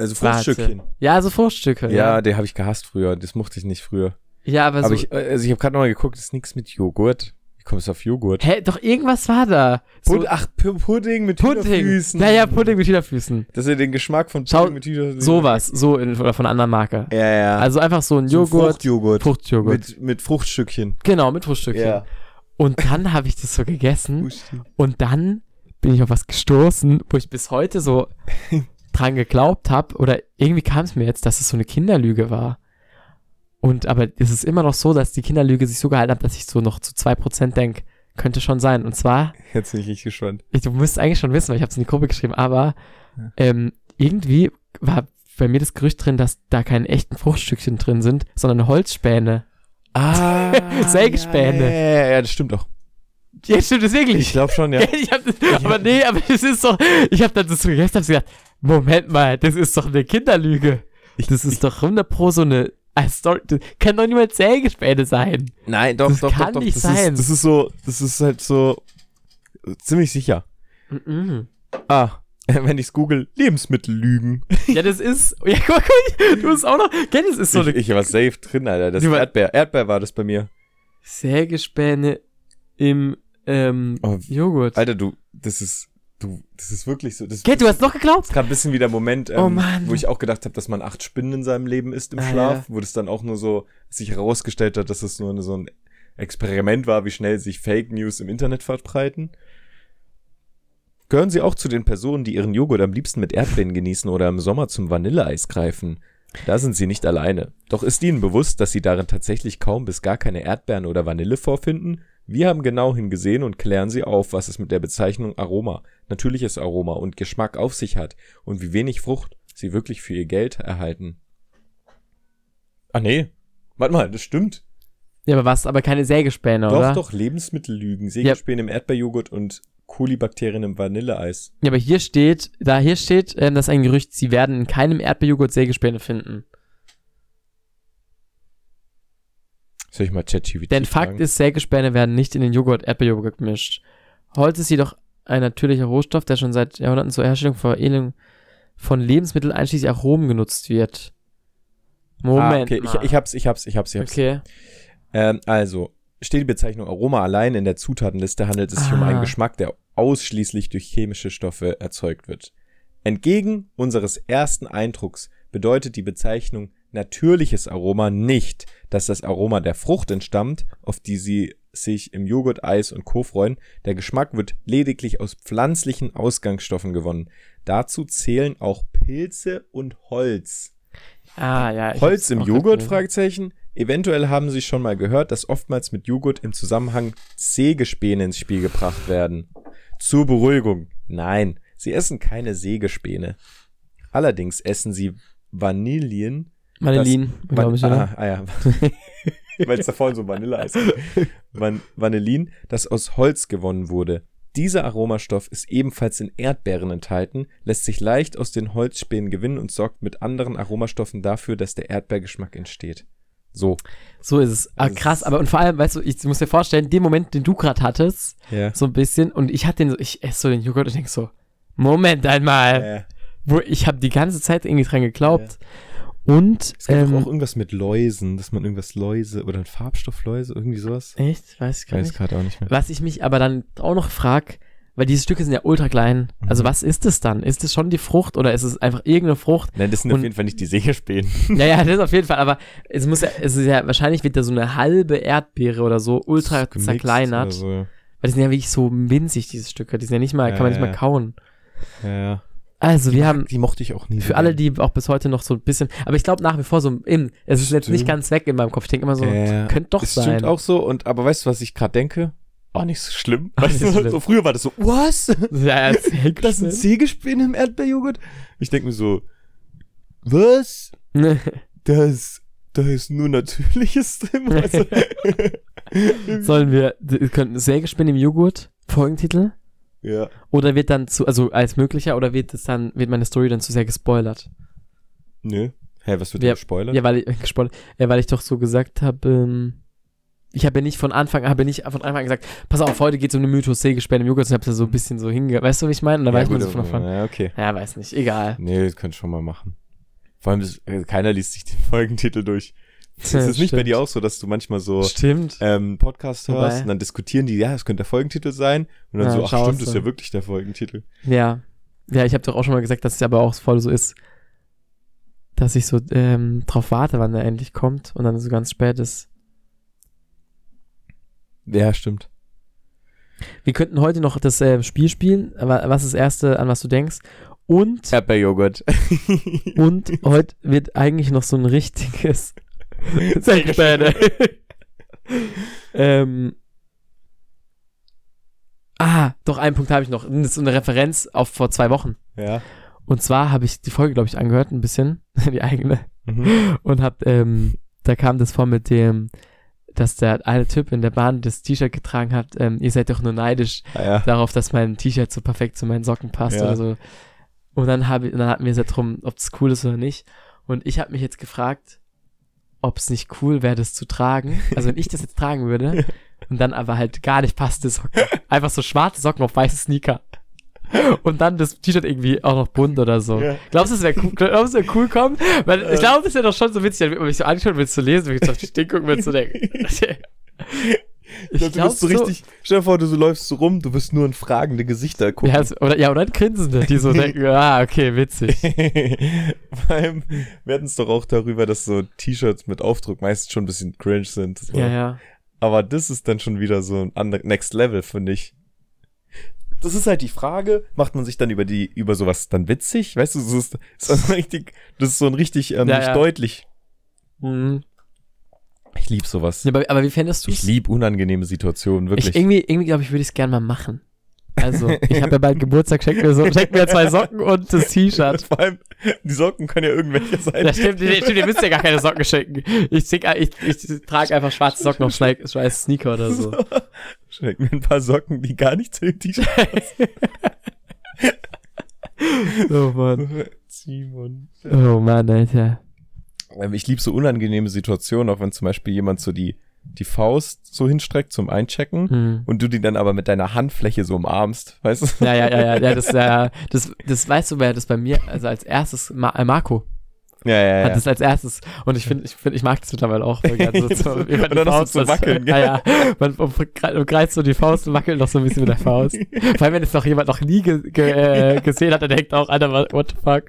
Also Warte. Fruchtstückchen. Ja, so Fruchtstücke. Ja, den habe ich gehasst früher. Das mochte ich nicht früher. Ja, aber, Aber so. ich, also ich habe gerade nochmal geguckt, das ist nichts mit Joghurt. Wie kommst du auf Joghurt? hä, doch irgendwas war da. So, Pud Ach, P Pudding mit Pudding. Hühnerfüßen. Ja, ja, Pudding mit Hühnerfüßen. Dass er den Geschmack von Schau, Pudding mit Hühnerfüßen. Sowas, so in, oder von einer anderen Marke. Ja, ja. Also einfach so ein So Joghurt, Fruchtjoghurt. Fruchtjoghurt. Mit, mit Fruchtstückchen. Genau, mit Fruchtstückchen. Und dann habe ich das so gegessen und dann bin ich auf was gestoßen, wo ich bis heute so dran geglaubt habe oder irgendwie kam es mir jetzt, dass es so eine Kinderlüge war. Und aber es ist immer noch so, dass die Kinderlüge sich so gehalten hat, dass ich so noch zu 2% denke, könnte schon sein. Und zwar, Jetzt bin ich richtig gespannt. ich, du musst eigentlich schon wissen, weil ich habe es in die Gruppe geschrieben, aber ähm, irgendwie war bei mir das Gerücht drin, dass da keine echten Fruchtstückchen drin sind, sondern Holzspäne. Ah. Sägespäne. Ja, ja, ja, ja, das stimmt doch. Ja, stimmt das wirklich? Ich glaube schon, ja. ich hab das, aber nee, aber das ist doch, ich habe dann das so gegessen, hab so gedacht, Moment mal, das ist doch eine Kinderlüge. das ist doch 100 pro so eine, eine Story, das kann doch niemals Sägespäne sein. Nein, doch, Das doch, kann doch, doch. nicht das sein. Ist, das ist so, das ist halt so ziemlich sicher. Mhm. Ah, wenn ich's google, Lebensmittellügen. Ja, das ist, ja, guck mal, du hast auch noch, gell, das ist so ich, eine ich war safe drin, Alter. Das war- Erdbeer. Erdbeer war das bei mir. Sägespäne im, ähm, Oh, Joghurt. Alter, du, das ist, du, das ist wirklich so. Das Gell, du hast noch geglaubt? ist gerade ein bisschen wie der Moment, ähm, Oh wo ich auch gedacht habe, dass man acht Spinnen in seinem Leben isst im Ah, Schlaf, wo das dann auch nur so sich herausgestellt hat, dass es nur eine, so ein Experiment war, wie schnell sich Fake News im Internet verbreiten. Gehören Sie auch zu den Personen, die ihren Joghurt am liebsten mit Erdbeeren genießen oder im Sommer zum Vanilleeis greifen? Da sind Sie nicht alleine. Doch ist Ihnen bewusst, dass Sie darin tatsächlich kaum bis gar keine Erdbeeren oder Vanille vorfinden? Wir haben genau hingesehen und klären Sie auf, was es mit der Bezeichnung Aroma, natürliches Aroma und Geschmack auf sich hat und wie wenig Frucht Sie wirklich für Ihr Geld erhalten. Ah nee, warte mal, das stimmt. Ja, aber was, aber keine Sägespäne, Doch, oder? doch, Lebensmittellügen, Sägespäne im Erdbeerjoghurt und Kolibakterien im Vanilleeis. Ja, aber hier steht, da hier steht, ähm, das ist ein Gerücht, sie werden in keinem Erdbeerjoghurt Sägespäne finden. Soll ich mal ChatGPT Denn fragen? Fakt ist, Sägespäne werden nicht in den Joghurt Erdbeerjoghurt gemischt. Holz ist jedoch ein natürlicher Rohstoff, der schon seit Jahrhunderten zur Herstellung Veredelung von Lebensmitteln einschließlich Aromen genutzt wird. Moment. ah, okay, ich, mal. ich hab's, ich hab's, ich hab's, ich hab's. okay. Ähm, also, steht die Bezeichnung Aroma allein in der Zutatenliste, handelt es sich um einen Ah. Geschmack, der ausschließlich durch chemische Stoffe erzeugt wird. Entgegen unseres ersten Eindrucks bedeutet die Bezeichnung natürliches Aroma nicht, dass das Aroma der Frucht entstammt, auf die sie sich im Joghurt, Eis und Co. freuen. Der Geschmack wird lediglich aus pflanzlichen Ausgangsstoffen gewonnen. Dazu zählen auch Pilze und Holz. Ah, ja. Holz im Joghurt? Fragezeichen. Eventuell haben Sie schon mal gehört, dass oftmals mit Joghurt im Zusammenhang Sägespäne ins Spiel gebracht werden. Zur Beruhigung. Nein, Sie essen keine Sägespäne. Allerdings essen Sie Vanillen. Vanillin, glaube ich, oder? ah, ah ja. Weil es da vorhin so Vanilleeis ist. Van Vanillin, das aus Holz gewonnen wurde. Dieser Aromastoff ist ebenfalls in Erdbeeren enthalten, lässt sich leicht aus den Holzspänen gewinnen und sorgt mit anderen Aromastoffen dafür, dass der Erdbeergeschmack entsteht. So. So ist es. Ah, Das krass, aber und vor allem, weißt du, ich muss dir vorstellen, den Moment, den du gerade hattest, Ja. so ein bisschen, und ich hatte den so, ich esse so den Joghurt und denk so, Moment einmal. Äh, wo ich habe die ganze Zeit irgendwie dran geglaubt. Und, Es gibt ähm, auch irgendwas mit Läusen, dass man irgendwas Läuse oder ein Farbstoffläuse, irgendwie sowas. echt? Weiß ich gar weiß nicht. gerade auch nicht mehr. Was ich mich aber dann auch noch frag, weil diese Stücke sind ja ultra klein. Also Mhm. was ist es dann? Ist es schon die Frucht oder ist es einfach irgendeine Frucht? Nein, das sind Und- auf jeden Fall nicht die Sägespänen. Ja, ja, das auf jeden Fall, aber es muss ja, es ist ja, wahrscheinlich wird da so eine halbe Erdbeere oder so ultra zerkleinert. So. Weil die sind ja wirklich so winzig, diese Stücke. Die sind ja nicht mal, Ja, kann man nicht ja, mal ja. kauen. Ja, ja. Also, wir haben Die mochte ich auch nie. für alle, die auch bis heute noch so ein bisschen, aber ich glaube nach wie vor so im, es ist jetzt nicht ganz weg in meinem Kopf. Ich denke immer so, Ja, könnte doch es sein. stimmt auch so, und aber weißt du, was ich gerade denke? Auch nicht so schlimm. Auch Weißt nicht du, schlimm. so früher war das so, was? Ja, Das sind das Sägespäne im Erdbeerjoghurt? Ich denke mir so, was? Das, da ist nur Natürliches drin. Also, Sollen wir, könnten Sägespinnen im Joghurt, Folgentitel? Ja. Oder wird dann zu, also als möglicher, oder wird es dann, wird meine Story dann zu sehr gespoilert? Nö. Hä, was wird Ja, denn gespoilert? Ja, weil ich, gespoilert, ja, weil ich doch so gesagt habe, ähm, ich habe ja nicht von Anfang, habe ja nicht von Anfang an gesagt, pass auf, heute geht es um den Mythos Sägespäne im Joghurt, und ich habe ja so ein bisschen so hinge, weißt du, wie ich meine? Da ja, weiß man gut, so von Anfang. Ja, okay. Ja, weiß nicht, egal. Nee, das könnt schon mal machen. Vor allem, das, äh, keiner liest sich den Folgentitel durch. Ist es nicht bei dir auch so, dass du manchmal so ähm, Podcast Wobei- hörst und dann diskutieren die, ja, es könnte der Folgentitel sein. Und dann Ja, so, ach stimmt, das ist ja wirklich der Folgentitel. Ja. Ja, ich habe doch auch schon mal gesagt, dass es aber auch voll so ist, dass ich so ähm, drauf warte, wann er endlich kommt und dann so ganz spät ist. Ja, stimmt. Wir könnten heute noch das äh, Spiel spielen, aber was ist das Erste, an was du denkst? Und, Erdbeerjoghurt. und heute wird eigentlich noch so ein richtiges Sägespäne. ähm, ah, doch, einen Punkt habe ich noch. Das ist eine Referenz auf vor zwei Wochen. ja. Und zwar habe ich die Folge, glaube ich, angehört, ein bisschen, die eigene. Mhm. und hab, ähm, da kam das vor mit dem, dass der eine Typ in der Bahn das T-Shirt getragen hat, ähm, ihr seid doch nur neidisch Ah, ja. darauf, dass mein T-Shirt so perfekt zu meinen Socken passt Ja. oder so. Und dann, hab, ich- dann hatten wir es ja drum, ob es cool ist oder nicht. Und ich habe mich jetzt gefragt, ob es nicht cool wäre, das zu tragen. Also wenn ich das jetzt tragen würde und dann aber halt gar nicht passte Socken. Einfach so schwarze Socken auf weiße Sneaker. Und dann das T-Shirt irgendwie auch noch bunt oder so. Ja. Glaubst du, es wäre cool, glaubst du, es wär cool kommen? Weil ich glaube, es wäre doch schon so witzig, wenn man mich so anschaut, willst zu lesen, willst du auf die gucken, willst du denken. Ich glaub, du bist so richtig, stell dir vor, du so läufst so rum, du wirst nur in fragende Gesichter gucken. Ja, oder, ja, oder ein Grinsende, die so denken, ah, okay, witzig. Vor allem, wir hatten es doch auch darüber, dass so T-Shirts mit Aufdruck meistens schon ein bisschen cringe sind. So. Ja, ja. Aber das ist dann schon wieder so ein andere, Next Level, finde ich. Das ist halt die Frage, macht man sich dann über die, über sowas dann witzig? Weißt du, das ist, das ist so richtig, das ist so ein richtig, ähm, Ja, nicht ja. deutlich. Mhm. Ich lieb sowas. Ja, aber, aber wie fändest du Ich es? lieb unangenehme Situationen, wirklich. Ich, irgendwie, irgendwie glaube ich, würde ich es gerne mal machen. Also, ich habe ja bald Geburtstag, schenk mir, so, schenk mir zwei Socken und das T-Shirt. Vor allem, die Socken können ja irgendwelche sein. Das stimmt, nee, stimmt, ihr müsst ja gar keine Socken schenken. Ich, zick- ich, ich trage einfach schwarze Socken auf schneid- scheiß Sneaker oder so. Schenk mir ein paar Socken, die gar nicht zu dem T-Shirt oh Mann. passen. Simon. Oh Mann, Alter. Ähm, Ich lieb so unangenehme Situationen, auch wenn zum Beispiel jemand so die, die Faust so hinstreckt zum Einchecken Hm. und du die dann aber mit deiner Handfläche so umarmst, weißt du? Ja, ja, ja, ja, ja, das, äh, das, das weißt du, wer das bei mir, also als erstes, Ma äh, Marco Ja, ja, hat das als erstes und ich finde, ich finde, ich mag das mittlerweile auch. so, so, Und dann Faust, du so das- wackeln, Ja, gell? ja, man umgre- umkreist so die Faust und wackelt noch so ein bisschen mit der Faust. Vor allem, wenn es noch jemand noch nie ge ge äh, gesehen hat, der denkt auch, what what the fuck.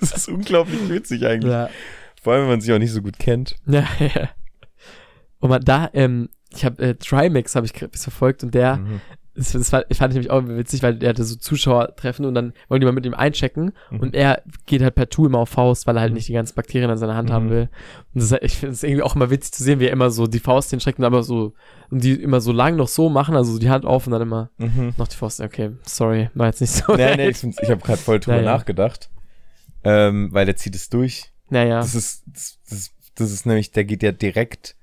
Das ist unglaublich witzig eigentlich. Ja. Vor allem, wenn man sich auch nicht so gut kennt. Ja, ja. Und man da, ähm, ich habe äh, Trimax habe ich verfolgt und der, Mhm. das, das fand, ich fand ich nämlich auch witzig, weil der hatte so Zuschauertreffen und dann wollen die mal mit ihm einchecken Mhm. und er geht halt per Tool immer auf Faust, weil er halt nicht die ganzen Bakterien an seiner Hand Mhm. haben will. Und das, ich finde es irgendwie auch immer witzig zu sehen, wie er immer so die Faust hinstreckt und aber so, und die immer so lang noch so machen, also die Hand auf und dann immer Mhm. noch die Faust. Okay, sorry, war jetzt nicht so. Nee, nee, ich, ich habe gerade voll drüber Naja. nachgedacht. Ähm, weil der zieht es durch. Naja. Das ist, das, das, das ist nämlich, der geht ja direkt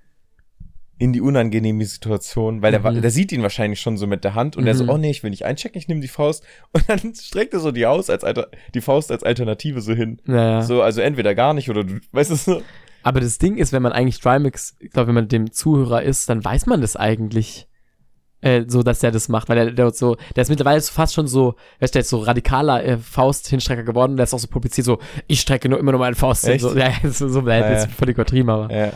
in die unangenehme Situation, weil der, Mhm. der sieht ihn wahrscheinlich schon so mit der Hand und der so, Mhm. oh nee, ich will nicht einchecken, ich nehme die Faust und dann streckt er so die aus als Alter, die Faust als Alternative so hin. Naja. So, also entweder gar nicht oder du, weißt du so. Aber das Ding ist, wenn man eigentlich Trimax, ich glaube, wenn man dem Zuhörer ist, dann weiß man das eigentlich. Äh, so, dass der das macht, weil der, der so, der ist mittlerweile fast schon so, weißt du, der ist so radikaler äh, Faust-Hinstrecker geworden, der ist auch so publiziert, so, ich strecke nur immer nur meine Faust hin. So, ja, so, so, Ah, ja. ist völlig übertrieben, aber. Ja.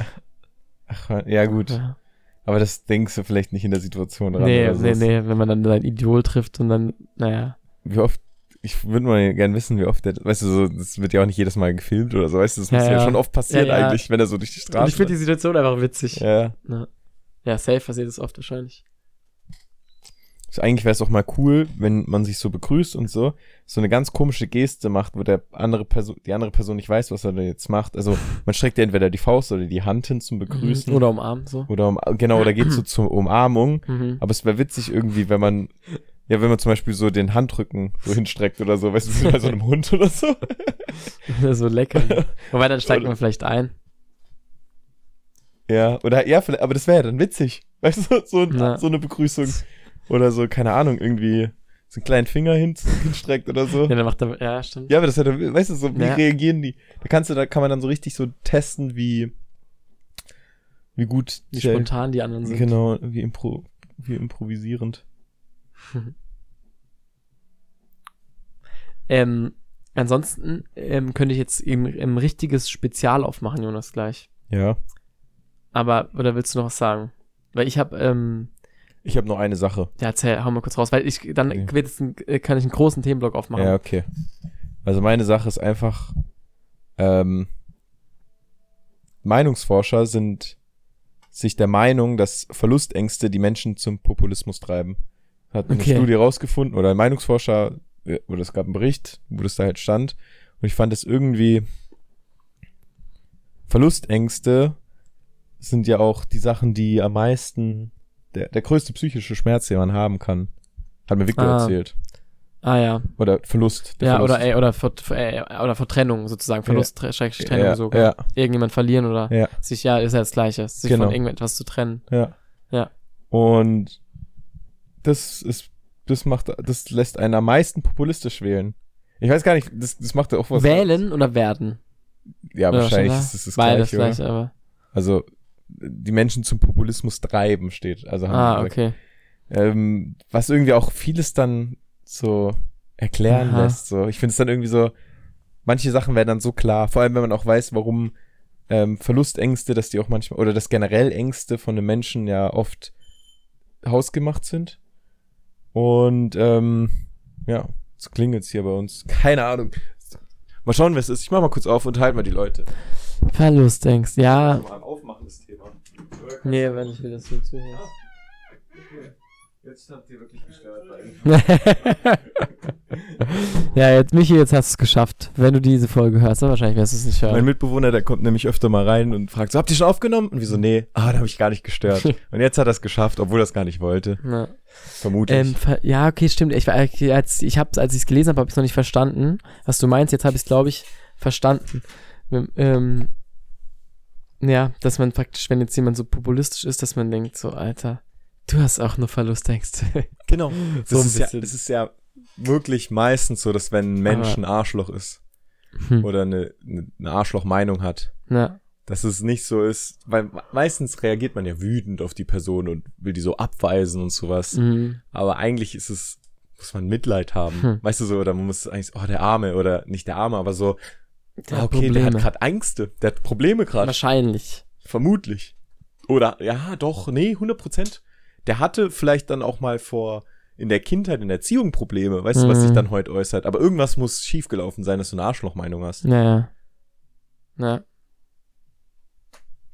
Ach, ja, gut. Ja. Aber das denkst du vielleicht nicht in der Situation dran. Nee, nee, nee, wenn man dann sein Idol trifft und dann, naja. Wie oft, ich würde mal gerne wissen, wie oft der, weißt du, so, das wird ja auch nicht jedes Mal gefilmt oder so, weißt du, das Ja, muss ja, ja. schon oft passieren Ja, ja. eigentlich, wenn er so durch die Straße Und ich finde die Situation einfach witzig. Ja, Ja. ja safe passiert es oft wahrscheinlich. Also eigentlich wäre es auch mal cool, wenn man sich so begrüßt und so, so eine ganz komische Geste macht, wo der andere Person, die andere Person nicht weiß, was er da jetzt macht. Also man streckt ja entweder die Faust oder die Hand hin zum Begrüßen. Mhm. Oder umarmen, so. Oder um, genau, oder geht so zur Umarmung. Mhm. Aber es wäre witzig irgendwie, wenn man, ja, wenn man zum Beispiel so den Handrücken so hinstreckt oder so, weißt du, wie bei so einem Hund oder so. so lecker. Wobei, dann steigt man vielleicht ein. Ja, oder ja, aber das wäre ja dann witzig. Weißt du, so, so eine Begrüßung. Oder so, keine Ahnung, irgendwie so einen kleinen Finger hin, hinstreckt oder so. Ja, dann macht er, ja, stimmt. Ja, aber das hat, weißt du, so, wie Ja. reagieren die? Da kannst du, da kann man dann so richtig so testen, wie, wie gut, Wie der- spontan die anderen sind. genau, wie impro, wie improvisierend. Ähm, ansonsten ähm, könnte ich jetzt eben ein richtiges Spezial aufmachen, Jonas, gleich. Ja. Aber, oder willst du noch was sagen? Weil ich habe, ähm, Ich habe noch eine Sache. ja, erzähl, hau mal kurz raus, weil ich, dann Okay. ein, äh, kann ich einen großen Themenblock aufmachen. Ja, okay. Also meine Sache ist einfach, ähm, Meinungsforscher sind sich der Meinung, dass Verlustängste die Menschen zum Populismus treiben. Hat eine Okay. Studie rausgefunden oder ein Meinungsforscher, oder es gab einen Bericht, wo das da halt stand. Und ich fand es irgendwie, Verlustängste sind ja auch die Sachen, die am meisten, der, der größte psychische Schmerz, den man haben kann. Hat mir Victor Ah. erzählt. Ah ja. Oder Verlust. Ja, Verlust. oder, ey, oder, Ver, äh, oder Vertrennung sozusagen, Verlust, ja, Trennung ja, sogar. Ja, Irgendjemand verlieren oder ja, sich, ja, ist ja das Gleiche, sich Genau. von irgendetwas zu trennen. ja. Ja. Und das ist, das macht, das lässt einen am meisten populistisch wählen. Ich weiß gar nicht, das, das macht ja auch was. Wählen oder werden? Ja, Oder wahrscheinlich ist es das Beides Gleiche, oder? gleich, aber. Also, die Menschen zum Populismus treiben steht. Also haben Ah, okay. ähm, was irgendwie auch vieles dann so erklären Aha. lässt. So. Ich finde es dann irgendwie so, manche Sachen werden dann so klar, vor allem wenn man auch weiß, warum ähm, Verlustängste, dass die auch manchmal, oder dass generell Ängste von einem Menschen ja oft hausgemacht sind. Und ähm, ja, es klingelt hier bei uns. Keine Ahnung. Mal schauen, wer es ist. Ich mach mal kurz auf, unterhalten wir die Leute. Verlustangst, ja. Mal ein aufmachendes Thema. Nee, wenn ich will, das nicht zuhören. Jetzt habt ihr wirklich gestört. ja, jetzt, Michi, jetzt hast du es geschafft. Wenn du diese Folge hörst, aber wahrscheinlich wirst du es nicht Mein hören. Mitbewohner, der kommt nämlich öfter mal rein und fragt so, habt ihr schon aufgenommen? Und wir so, nee, ah, da habe ich gar nicht gestört. und jetzt hat er es geschafft, obwohl er es gar nicht wollte. Ja. Vermutlich. Ähm, ver- ja, okay, stimmt. Ich, war- als, ich hab's, als ich es gelesen habe, habe ich es noch nicht verstanden. Was du meinst, jetzt habe ich es, glaube ich, verstanden. Ähm, ja, dass man praktisch, wenn jetzt jemand so populistisch ist, dass man denkt, so, Alter, du hast auch nur Verlustängste. genau. so Das, ein ist ja, das ist ja wirklich meistens so, dass wenn ein Mensch ein Arschloch ist Hm. oder eine, eine, Arschlochmeinung hat, Ja, dass es nicht so ist, weil meistens reagiert man ja wütend auf die Person und will die so abweisen und sowas. mhm. Aber eigentlich ist es, muss man Mitleid haben. Hm. Weißt du so, oder man muss eigentlich, oh, der Arme, oder nicht der Arme, aber so, Der ah, hat okay, der hat Probleme. gerade Ängste, der hat Probleme gerade. Wahrscheinlich. Vermutlich. Oder, ja, doch, nee, 100 Prozent. Der hatte vielleicht dann auch mal vor, in der Kindheit, in der Erziehung Probleme, weißt du, was sich Mhm. dann heute äußert. Aber irgendwas muss schiefgelaufen sein, dass du eine Arschlochmeinung hast. Naja. Ja.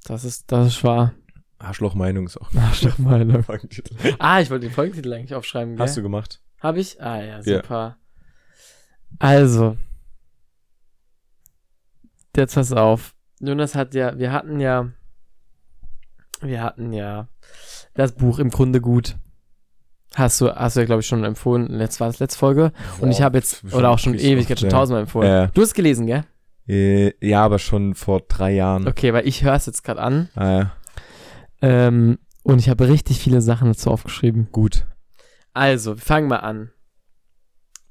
Das ist, das ist wahr. Arschlochmeinung ist auch Arschlochmeinung. Ah, ich wollte den Folgentitel eigentlich aufschreiben, gell? Hast du gemacht? Hab ich? Ah ja, Ja. super. Also. Jetzt pass auf. Jonas hat ja, wir hatten ja, wir hatten ja das Buch im Grunde gut. Hast du, hast du ja, glaube ich, schon empfohlen. Letzt war das letzte Folge. Und ich habe jetzt, oder auch schon ewig, schon tausendmal empfohlen. Ja. Du hast es gelesen, gell? Äh, ja, aber schon vor drei Jahren. Okay, weil ich höre es jetzt gerade an. Ah, ja. Ähm, und ich habe richtig viele Sachen dazu aufgeschrieben. Gut. Also, wir fangen mal an.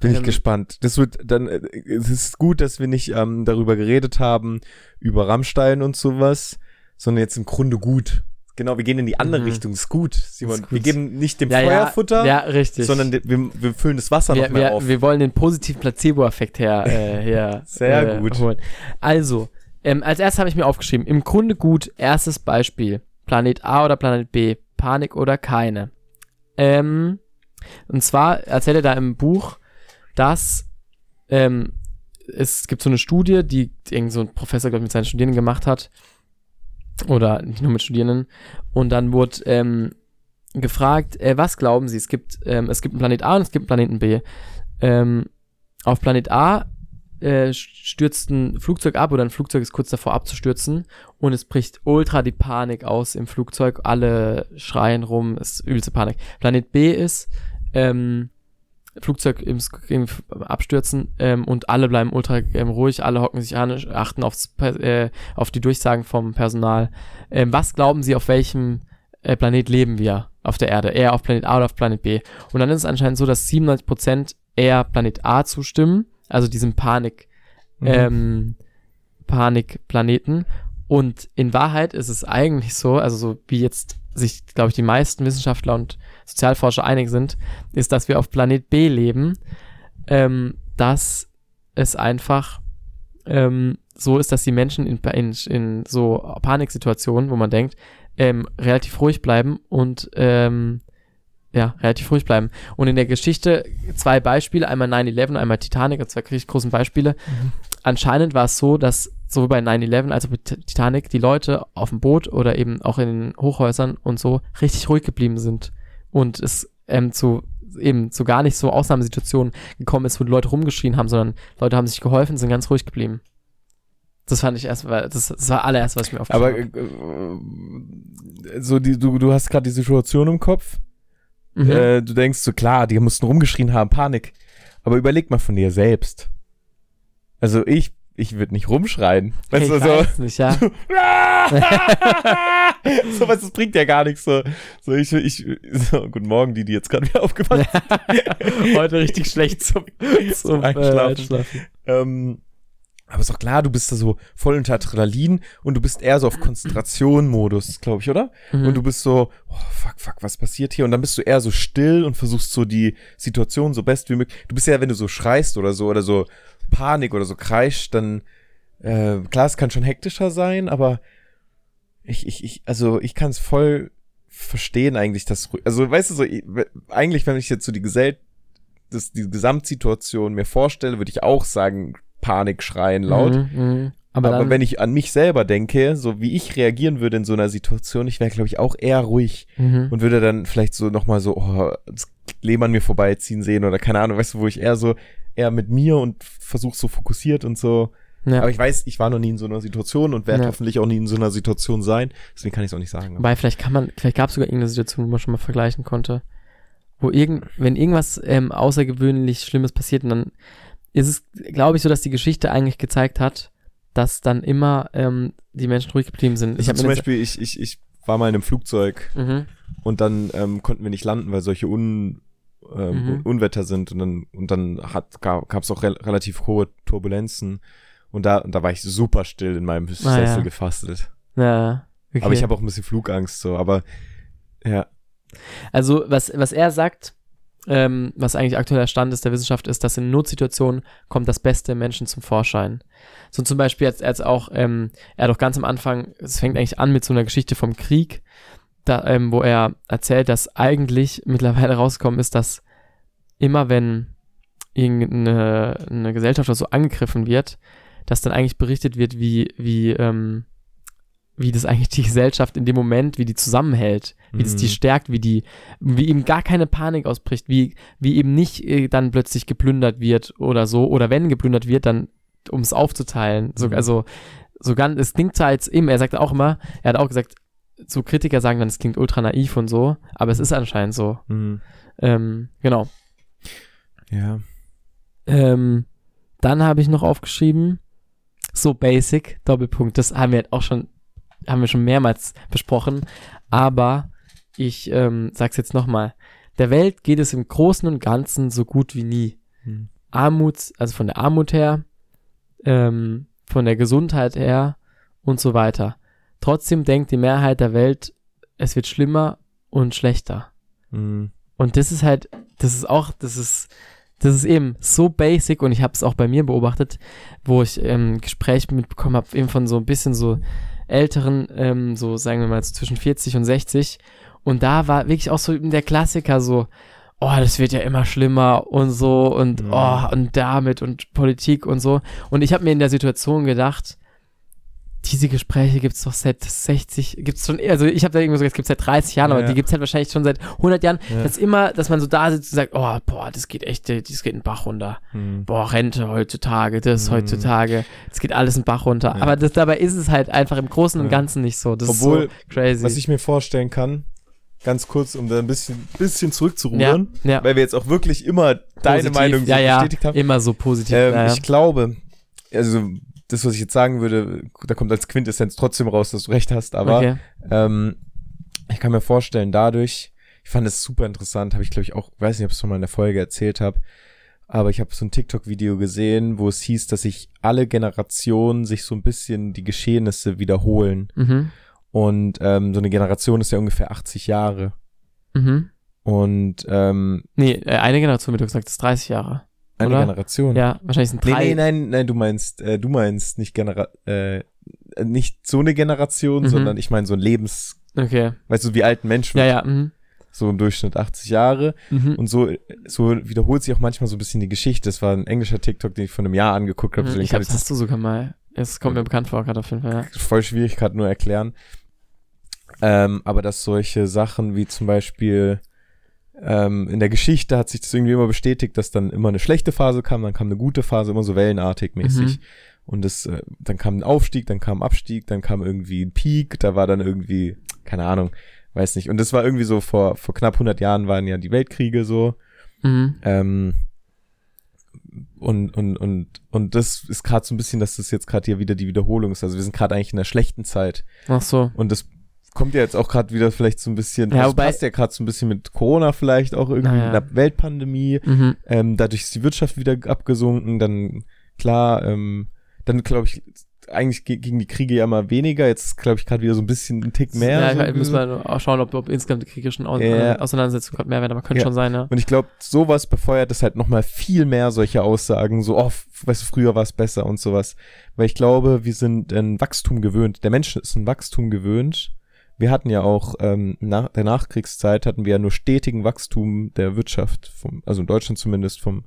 Bin ich Ähm, gespannt. Das wird dann, äh, es ist gut, dass wir nicht ähm, darüber geredet haben, über Rammstein und sowas, sondern jetzt im Grunde gut. Genau, wir gehen in die andere Mhm. Richtung. Ist gut, Simon. Ist gut. Wir geben nicht dem Ja, Feuer ja, Futter, Ja, sondern de- wir, wir füllen das Wasser wir, noch mehr wir, auf. wir wollen den positiven Placebo-Effekt her, äh, her Sehr äh, gut. Holen. Also, ähm, als erstes habe ich mir aufgeschrieben, im Grunde gut, erstes Beispiel, Planet A oder Planet B, Panik oder keine. Ähm, und zwar erzählt er da im Buch, dass ähm, es gibt so eine Studie, die irgend so ein Professor, glaube ich, mit seinen Studierenden gemacht hat. Oder nicht nur mit Studierenden. Und dann wurde ähm, gefragt, äh, was glauben Sie? Es gibt, ähm, es gibt einen Planet A und es gibt einen Planeten B. Ähm, auf Planet A äh, stürzt ein Flugzeug ab oder ein Flugzeug ist kurz davor abzustürzen und es bricht ultra die Panik aus im Flugzeug. Alle schreien rum, es ist übelste Panik. Planet B ist ähm, Flugzeug im, im Abstürzen ähm, und alle bleiben ultra ähm, ruhig, alle hocken sich an, achten aufs, äh, auf die Durchsagen vom Personal. Ähm, was glauben Sie, auf welchem äh, Planet leben wir auf der Erde? Eher auf Planet A oder auf Planet B? Und dann ist es anscheinend so, dass 97% eher Planet A zustimmen, also diesem Panik, Mhm. ähm, Panikplaneten. Und in Wahrheit ist es eigentlich so, also so wie jetzt sich, glaube ich, die meisten Wissenschaftler und Sozialforscher einig sind, ist, dass wir auf Planet B leben, ähm, dass es einfach ähm, so ist, dass die Menschen in, in, in so Paniksituationen, wo man denkt, ähm, relativ ruhig bleiben und ähm, ja, relativ ruhig bleiben. Und in der Geschichte zwei Beispiele, einmal 9-11 und einmal Titanic, zwei richtig großen Beispiele. Anscheinend war es so, dass sowohl bei 9-11 als auch bei Titanic die Leute auf dem Boot oder eben auch in den Hochhäusern und so richtig ruhig geblieben sind. Und es ähm, zu eben zu gar nicht so Ausnahmesituationen gekommen ist, wo die Leute rumgeschrien haben, sondern Leute haben sich geholfen, sind ganz ruhig geblieben. Das fand ich erst, weil das, das war allererst, was ich mir Aber aufgeschrieben äh, so die, du, du hast gerade die Situation im Kopf. Mhm. Äh, du denkst so, klar, die mussten rumgeschrien haben, Panik. Aber überleg mal von dir selbst. Also ich, ich würde nicht rumschreien. Weißt ich du, so, weiß nicht, ja. so was, das bringt ja gar nichts. So, so ich, ich, so, guten Morgen, die, die jetzt gerade wieder aufgewacht sind. Heute richtig schlecht zum, zum äh, Einschlafen. Einschlafen. Ähm, aber ist doch klar, du bist da so voll unter Adrenalin und du bist eher so auf Konzentration-Modus, glaube ich, oder? Mhm. Und du bist so, oh, fuck, fuck, was passiert hier? Und dann bist du eher so still und versuchst so die Situation so best wie möglich. Du bist ja, wenn du so schreist oder so, oder so Panik oder so kreischst, dann, äh, klar, es kann schon hektischer sein, aber ich, ich, ich, also ich kann es voll verstehen eigentlich, dass, also weißt du so, ich, eigentlich, wenn ich jetzt so die Gesell, das, die Gesamtsituation mir vorstelle, würde ich auch sagen, Panik schreien laut. Mhm, mhm. Aber, Aber, wenn ich an mich selber denke, so wie ich reagieren würde in so einer Situation, ich wäre, glaube ich, auch eher ruhig mhm. und würde dann vielleicht so nochmal so, oh, das an mir vorbeiziehen sehen oder keine Ahnung, weißt du, wo ich eher so, eher mit mir und versuche so fokussiert und so. ja. Aber ich weiß, ich war noch nie in so einer Situation und werde Ja. hoffentlich auch nie in so einer Situation sein. Deswegen kann ich es auch nicht sagen. Wobei, vielleicht kann man, vielleicht gab es sogar irgendeine Situation, wo man schon mal vergleichen konnte. Wo irgend, wenn irgendwas ähm, außergewöhnlich Schlimmes passiert, und dann ist es, glaube ich, so, dass die Geschichte eigentlich gezeigt hat, dass dann immer ähm, die Menschen ruhig geblieben sind. also hab zum Beispiel, ich, ich, ich war mal in einem Flugzeug Mhm. und dann ähm, konnten wir nicht landen, weil solche Un, ähm, Mhm. Unwetter sind und dann und dann hat gab es auch rel relativ hohe Turbulenzen und da und da war ich super still in meinem Sessel Ah, ja. gefastet. Ja, okay. Aber ich habe auch ein bisschen Flugangst so, aber ja, Also, was, was er sagt, ähm, was eigentlich aktueller Stand ist der Wissenschaft, ist, dass in Notsituationen kommt das Beste im Menschen zum Vorschein. So zum Beispiel jetzt, jetzt auch, ähm, er hat doch ganz am Anfang, es fängt eigentlich an mit so einer Geschichte vom Krieg, da, ähm, wo er erzählt, dass eigentlich mittlerweile rausgekommen ist, dass immer wenn irgendeine eine Gesellschaft oder so angegriffen wird, dass dann eigentlich berichtet wird, wie, wie, ähm, wie das eigentlich die Gesellschaft in dem Moment, wie die zusammenhält, wie das die Mhm. stärkt, wie die, wie eben gar keine Panik ausbricht, wie, wie eben nicht äh, dann plötzlich geplündert wird oder so, oder wenn geplündert wird, dann um es aufzuteilen. So, Mhm. Also, so ganz, es klingt zwar jetzt eben, er sagt auch immer, er hat auch gesagt, so Kritiker sagen dann, es klingt ultra naiv und so, aber es ist anscheinend so. mhm. Ähm, genau. ja. Ähm, dann habe ich noch aufgeschrieben, so basic, Doppelpunkt, das haben wir auch schon, haben wir schon mehrmals besprochen, aber ich ähm, sag's jetzt nochmal. Der Welt geht es im Großen und Ganzen so gut wie nie. Mhm. Armut, also von der Armut her, ähm, von der Gesundheit her und so weiter. Trotzdem denkt die Mehrheit der Welt es wird schlimmer und schlechter. Mhm. Und das ist halt, das ist auch, das ist, das ist eben so basic und ich habe es auch bei mir beobachtet, wo ich ähm, Gespräch mitbekommen habe, eben von so ein bisschen so älteren, ähm, so sagen wir mal so zwischen 40 und 60. Und da war wirklich auch so der Klassiker so, oh, das wird ja immer schlimmer und so und Mhm. oh, und damit und Politik und so. Und ich habe mir in der Situation gedacht, diese Gespräche gibt's doch seit 60, gibt's schon, also ich habe da irgendwo gesagt, es gibt seit 30 Jahren, Ja, aber die gibt's halt wahrscheinlich schon seit 100 Jahren. Ja. Das immer, dass man so da sitzt und sagt, oh, boah, das geht echt, das geht einen Bach runter. Mhm. Boah, Rente heutzutage, das Mhm. heutzutage, es geht alles einen Bach runter. Ja. Aber das, dabei ist es halt einfach im Großen und. Ganzen nicht so. Das Obwohl, ist so crazy. Was ich mir vorstellen kann, ganz kurz, um da ein bisschen, bisschen zurückzurudern, weil wir jetzt auch wirklich immer deine Positiv. Meinung so ja, ja, bestätigt haben. immer so positiv. Ähm. Ich glaube, also das, was ich jetzt sagen würde, da kommt als Quintessenz trotzdem raus, dass du recht hast, aber okay. ähm, ich kann mir vorstellen, dadurch, ich fand es super interessant, habe ich glaube ich auch, weiß nicht, ob ich es schon mal in der Folge erzählt habe, aber ich habe so ein TikTok-Video gesehen, wo es hieß, dass sich alle Generationen sich so ein bisschen die Geschehnisse wiederholen. Mhm. Und ähm, so eine Generation ist ja ungefähr 80 Jahre. Mhm. Und ähm, Nee, äh, eine Generation, wie du gesagt hast, 30 Jahre. Eine Oder? Generation. Ja, wahrscheinlich sind Nee, drei. nee, nein, nein, du meinst, äh, du meinst nicht Genera äh, nicht so eine Generation, Mhm. sondern ich meine so ein Lebens, Okay. weißt du, wie alt ein Mensch Ja, wird, ja. Mhm. so im Durchschnitt 80 Jahre. Mhm. Und so, so wiederholt sich auch manchmal so ein bisschen die Geschichte. Das war ein englischer TikTok, den ich vor einem Jahr angeguckt habe. Mhm. Ich glaube, das hast du sogar mal. Es kommt mir bekannt vor, gerade auf jeden Fall, ja. voll schwierig gerade nur erklären. Ähm, aber dass solche Sachen wie zum Beispiel ähm, in der Geschichte hat sich das irgendwie immer bestätigt, dass dann immer eine schlechte Phase kam, dann kam eine gute Phase, immer so wellenartig mäßig. Mhm. Und das, äh, dann kam ein Aufstieg, dann kam ein Abstieg, dann kam irgendwie ein Peak, da war dann irgendwie, keine Ahnung, weiß nicht. Und das war irgendwie so vor, vor knapp 100 Jahren waren ja die Weltkriege so. Mhm. Ähm, und, und, und, und das ist gerade so ein bisschen, dass das jetzt gerade hier wieder die Wiederholung ist. Also wir sind gerade eigentlich in einer schlechten Zeit. Ach so. Und das kommt ja jetzt auch gerade wieder vielleicht so ein bisschen, Ja, das wobei- passt ja gerade so ein bisschen mit Corona vielleicht auch irgendwie, ja. mit der Weltpandemie. Mhm. Ähm, dadurch ist die Wirtschaft wieder abgesunken. Dann, klar, ähm, dann glaube ich, eigentlich ge- gegen die Kriege ja mal weniger. Jetzt glaube ich, gerade wieder so ein bisschen ein Tick mehr. Ja, so müssen wir auch schauen, ob, ob insgesamt die kriegerischen Au Ja. Auseinandersetzungen gerade mehr werden, aber könnte Ja. schon sein, ja. Und ich glaube, sowas befeuert es halt nochmal viel mehr solche Aussagen, so, oh, weißt du, früher war es besser und sowas. Weil ich glaube, wir sind ein Wachstum gewöhnt. Der Mensch ist ein Wachstum gewöhnt. Wir hatten ja auch, ähm, nach der Nachkriegszeit hatten wir ja nur stetigen Wachstum der Wirtschaft, vom, also in Deutschland zumindest vom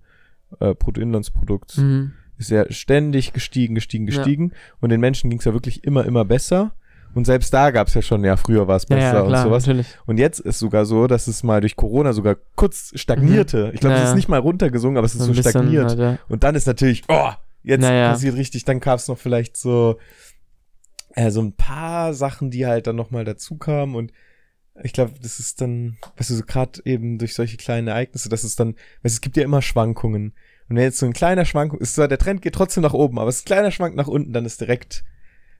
äh, Bruttoinlandsprodukt. Mhm. Ist ja ständig gestiegen, gestiegen, Ja. gestiegen. Und den Menschen ging es ja wirklich immer, immer besser. Und selbst da gab es ja schon, ja, früher war es Ja, besser ja, und klar, sowas. natürlich. Und jetzt ist sogar so, dass es mal durch Corona sogar kurz stagnierte. Ich glaube, Mhm. Ja, es ist ja. nicht mal runtergesungen, aber es ist so, bisschen stagniert. halt, ja. Und dann ist natürlich, oh, jetzt passiert richtig, dann gab es noch vielleicht so, äh, so ein paar Sachen, die halt dann nochmal dazu kamen und ich glaube, das ist dann, weißt du, so gerade eben durch solche kleinen Ereignisse, dass es dann, weißt du, es gibt ja immer Schwankungen. Und wenn jetzt so ein kleiner Schwankung, ist zwar, der Trend geht trotzdem nach oben, aber es ist ein kleiner Schwank nach unten, dann ist direkt,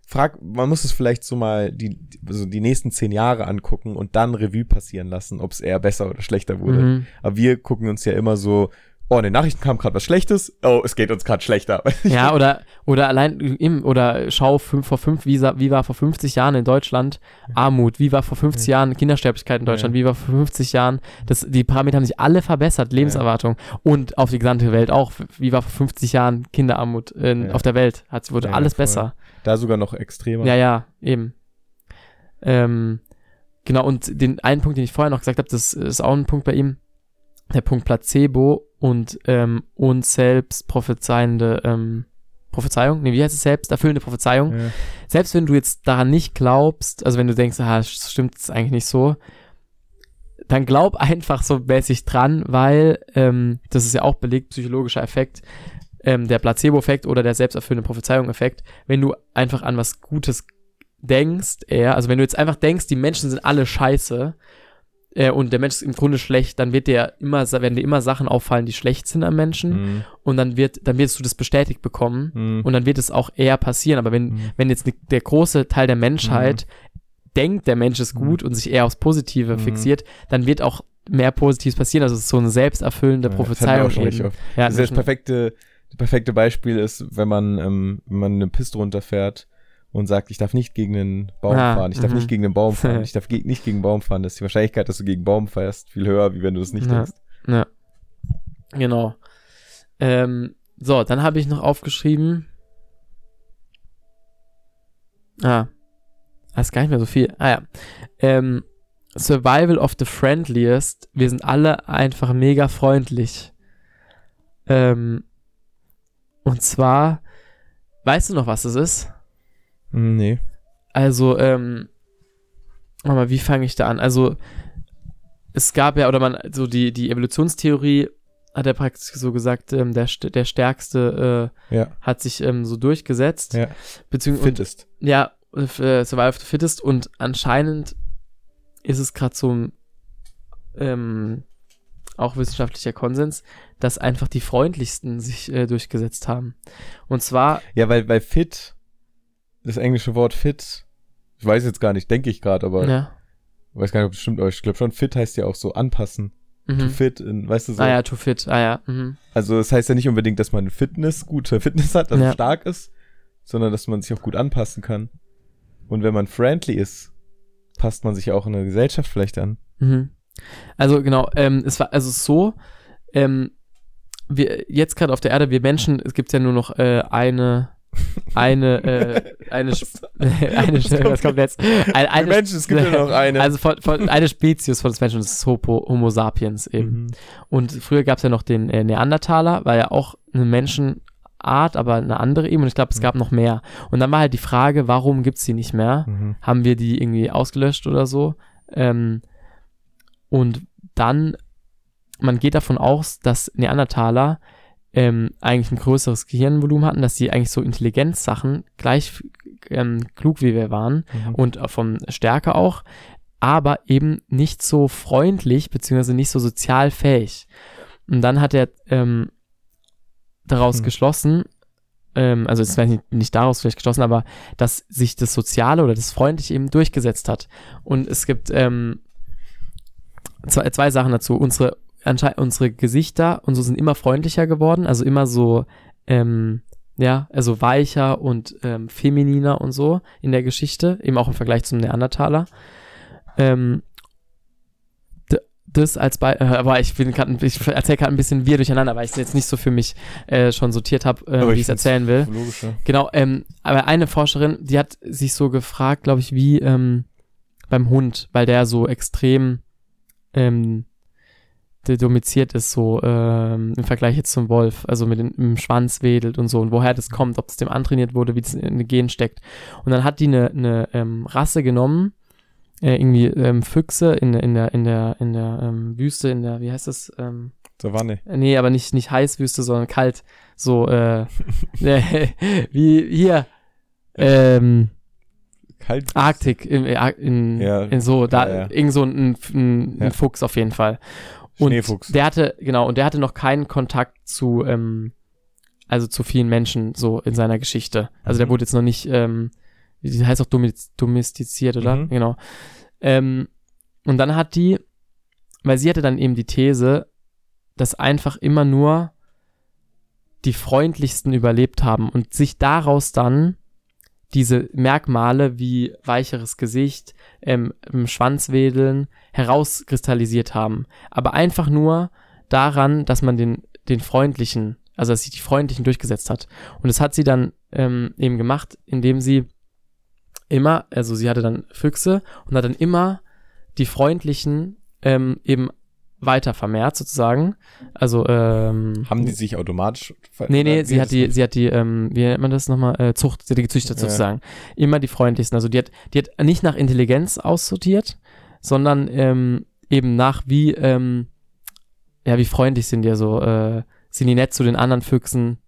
frag, man muss es vielleicht so mal die, also die nächsten zehn Jahre angucken und dann Revue passieren lassen, ob es eher besser oder schlechter wurde. Mhm. Aber wir gucken uns ja immer so, oh, in den Nachrichten kam gerade was Schlechtes, oh, es geht uns gerade schlechter. Ja, oder, oder allein im, oder schau fünf, vor fünf, wie, wie war vor 50 Jahren in Deutschland Armut, wie war vor 50 Jahren Kindersterblichkeit in Deutschland, Ja. wie war vor 50 Jahren, das, die Parameter haben sich alle verbessert, Lebenserwartung und auf die gesamte Welt auch, wie war vor 50 Jahren Kinderarmut in, Ja. auf der Welt, hat, wurde Ja, alles voll. besser. Da sogar noch extremer. Ja, ja, eben. Ähm, genau, und den einen Punkt, den ich vorher noch gesagt habe, das ist auch ein Punkt bei ihm, der Punkt Placebo und ähm, uns selbst prophezeiende ähm, Prophezeiung, nee, wie heißt es selbst, erfüllende Prophezeiung. Ja. Selbst wenn du jetzt daran nicht glaubst, also wenn du denkst, ah, stimmt es eigentlich nicht so, dann glaub einfach so mäßig dran, weil ähm, das ist ja auch belegt, psychologischer Effekt, ähm, der Placebo-Effekt oder der selbsterfüllende Prophezeiung-Effekt, wenn du einfach an was Gutes denkst, eher, also wenn du jetzt einfach denkst, die Menschen sind alle scheiße äh, und der Mensch ist im Grunde schlecht, dann wird dir immer, werden dir immer Sachen auffallen, die schlecht sind am Menschen Mhm. und dann wird, dann wirst du das bestätigt bekommen Mhm. und dann wird es auch eher passieren. Aber wenn, Mhm. wenn jetzt ne, der große Teil der Menschheit denkt, der Mensch ist Mhm. gut und sich eher aufs Positive Mhm. fixiert, dann wird auch mehr Positives passieren. Also es ist so eine selbsterfüllende Ja, das Prophezeiung. richtig eben. Ja, Das, ist das perfekte, das perfekte Beispiel ist, wenn man, ähm, wenn man eine Piste runterfährt und sagt, ich darf nicht gegen einen Baum Ah, fahren, ich darf mhm. nicht gegen einen Baum fahren, ich darf ge nicht gegen einen Baum fahren, das ist die Wahrscheinlichkeit, dass du gegen Baum fährst, viel höher, wie wenn du das nicht Ja. denkst. Ja. Genau. Ähm, so, dann habe ich noch aufgeschrieben. Ah. Das ist gar nicht mehr so viel. Ah ja. Ähm, Survival of the Friendliest. Wir sind alle einfach mega freundlich. Ähm, und zwar, weißt du noch, was es ist? Nee. Also, ähm, warte mal, wie fange ich da an? Also, es gab ja, oder man, so die, die Evolutionstheorie hat er praktisch so gesagt, ähm, der, der Stärkste Ja. äh, hat sich ähm, so durchgesetzt. Ja. Beziehungsweise, Fittest. ja, äh, Survival of the Fittest und anscheinend ist es gerade so ähm, auch wissenschaftlicher Konsens, dass einfach die freundlichsten sich äh, durchgesetzt haben. Und zwar, Ja, weil bei fit, das englische Wort fit, ich weiß jetzt gar nicht, denke ich gerade, aber ja. weiß gar nicht, ob das stimmt, aber ich glaube schon, fit heißt ja auch so anpassen. To Mhm. fit, in, weißt du so. Ah ja, too fit. Ah ja. Mhm. Also das heißt ja nicht unbedingt, dass man Fitness, gute Fitness hat, dass Ja. man stark ist, sondern dass man sich auch gut anpassen kann. Und wenn man friendly ist, passt man sich auch in der Gesellschaft vielleicht an. Mhm. Also genau, ähm, es war also so, ähm, wir jetzt gerade auf der Erde, wir Menschen, es gibt ja nur noch äh, eine, eine, äh, eine, eine, was kommt jetzt? Eine, eine, Menschen, es gibt ja noch eine. Also von, von, eine Spezies von uns Menschen, das ist Homo, Homo sapiens eben. Mhm. Und früher gab es ja noch den äh, Neandertaler, war ja auch eine Menschenart, aber eine andere eben. Und ich glaube, es Mhm. gab noch mehr. Und dann war halt die Frage, warum gibt's die nicht mehr? Mhm. haben wir die irgendwie ausgelöscht oder so. Ähm, und dann, man geht davon aus, dass Neandertaler ähm, eigentlich ein größeres Gehirnvolumen hatten, dass sie eigentlich so Intelligenzsachen gleich ähm, klug wie wir waren Mhm. und von Stärke auch, aber eben nicht so freundlich beziehungsweise nicht so sozial fähig. Und dann hat er ähm, daraus Hm. geschlossen, ähm, also jetzt nicht, nicht daraus vielleicht geschlossen, aber dass sich das Soziale oder das Freundliche eben durchgesetzt hat. Und es gibt ähm, zwei, zwei Sachen dazu. Unsere, anschei- unsere Gesichter und so sind immer freundlicher geworden, also immer so, ähm, ja, also weicher und ähm, femininer und so in der Geschichte, eben auch im Vergleich zum Neandertaler. Ähm, das als Be äh, aber ich bin gerade, ich erzähle gerade ein bisschen wir durcheinander, weil ich es jetzt nicht so für mich äh, schon sortiert habe, äh, wie ich es erzählen will. Logisch, ja. Genau, ähm, aber eine Forscherin, die hat sich so gefragt, glaube ich, wie ähm, beim Hund, weil der so extrem ähm, de- domiziert ist, so ähm, im Vergleich jetzt zum Wolf, also mit dem, Schwanz wedelt und so und woher das kommt, ob es dem antrainiert wurde, wie das in den Genen steckt. Und dann hat die eine, eine ähm, Rasse genommen, äh, irgendwie ähm, Füchse in, der- in der, in der, in der ähm, Wüste, in der, wie heißt das? Ähm, Savanne. Nee, aber nicht, nicht Heißwüste, sondern kalt. So, äh, äh, wie hier, ähm, Kalt. Arktik, in, in, Ja, in so, da, ja, ja. irgend so ein, ein, ein Ja. Fuchs auf jeden Fall. Und Schneefuchs. der hatte, genau, und der hatte noch keinen Kontakt zu, ähm, also zu vielen Menschen so in seiner Geschichte. Also der Mhm. wurde jetzt noch nicht, ähm, die heißt auch domestiziert, oder? Mhm. Genau. Ähm, und dann hat die, weil sie hatte dann eben die These, dass einfach immer nur die freundlichsten überlebt haben und sich daraus dann diese Merkmale wie weicheres Gesicht, ähm, ähm, Schwanzwedeln herauskristallisiert haben. Aber einfach nur daran, dass man den, den freundlichen, also dass sich die freundlichen durchgesetzt hat. Und das hat sie dann ähm, eben gemacht, indem sie immer, also sie hatte dann Füchse und hat dann immer die freundlichen ähm, eben weiter vermehrt sozusagen. Also ähm, Haben die sich automatisch ver- Nee, nee, oder sie hat die, sie hat die, ähm, wie nennt man das nochmal, äh, Zucht, sie hat die gezüchtet Ja. sozusagen. Immer die freundlichsten. Also die hat, die hat nicht nach Intelligenz aussortiert, sondern ähm, eben nach wie, ähm, ja, wie freundlich sind die so, äh, sind die nett zu den anderen Füchsen,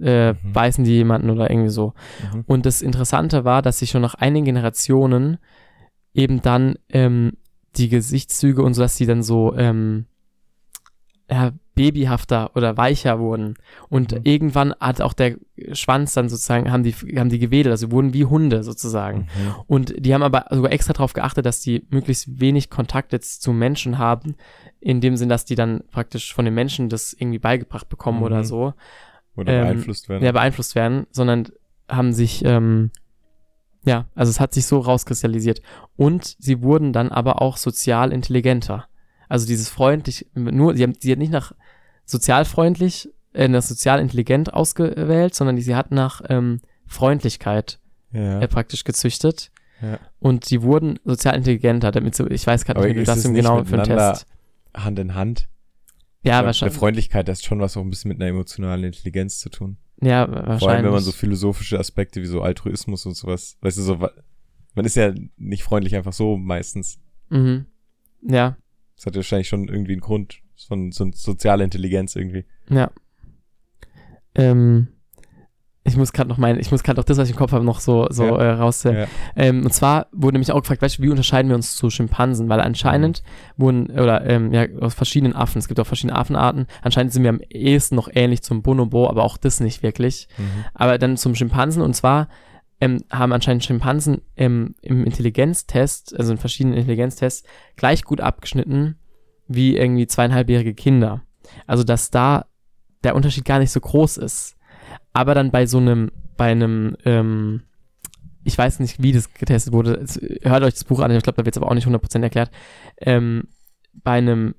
äh, Mhm. beißen die jemanden oder irgendwie so. Mhm. Und das Interessante war, dass sich schon nach einigen Generationen eben dann ähm, die Gesichtszüge und so, dass die dann so ähm, ja, babyhafter oder weicher wurden. Und Mhm. irgendwann hat auch der Schwanz dann sozusagen, haben die, haben die gewedelt, also wurden wie Hunde sozusagen. Mhm. Und die haben aber sogar extra darauf geachtet, dass die möglichst wenig Kontakt jetzt zu Menschen haben, in dem Sinn, dass die dann praktisch von den Menschen das irgendwie beigebracht bekommen Mhm. oder so Oder ähm, beeinflusst werden. ja, beeinflusst werden, sondern haben sich, ähm, Ja, also es hat sich so rauskristallisiert. Und sie wurden dann aber auch sozial intelligenter. Also dieses freundlich, nur, sie haben, sie hat nicht nach sozialfreundlich, äh, nach sozial intelligent ausgewählt, sondern die, sie hat nach ähm, Freundlichkeit Ja. äh, praktisch gezüchtet. Ja. Und die wurden sozial intelligenter, damit so, ich weiß gerade nicht, wie du ist das genau für einen Test. Hand in Hand. Ja, wahrscheinlich. Eine Freundlichkeit, das hat schon was auch ein bisschen mit einer emotionalen Intelligenz zu tun. Ja, wahrscheinlich. Vor allem, wenn man so philosophische Aspekte wie so Altruismus und sowas, weißt du, so, man ist ja nicht freundlich einfach so meistens. Mhm. Ja, Das hat ja wahrscheinlich schon irgendwie einen Grund, von so soziale Intelligenz irgendwie. ja. Ähm, ich muss gerade noch mein, ich muss gerade noch das, was ich im Kopf habe, noch so, so Ja. äh, rauszählen. Ja. Ähm, und zwar wurde nämlich auch gefragt, weißt du, wie unterscheiden wir uns zu Schimpansen? Weil anscheinend Mhm. wurden, oder ähm, ja, aus verschiedenen Affen, es gibt auch verschiedene Affenarten, anscheinend sind wir am ehesten noch ähnlich zum Bonobo, aber auch das nicht wirklich. Mhm. Aber dann zum Schimpansen und zwar ähm, haben anscheinend Schimpansen ähm, im Intelligenztest, also in verschiedenen Intelligenztests, gleich gut abgeschnitten wie irgendwie zweieinhalbjährige Kinder. Also dass da der Unterschied gar nicht so groß ist. Aber dann bei so einem, bei einem, ähm, ich weiß nicht, wie das getestet wurde, hört euch das Buch an, ich glaube, da wird es aber auch nicht 100% erklärt, ähm, bei einem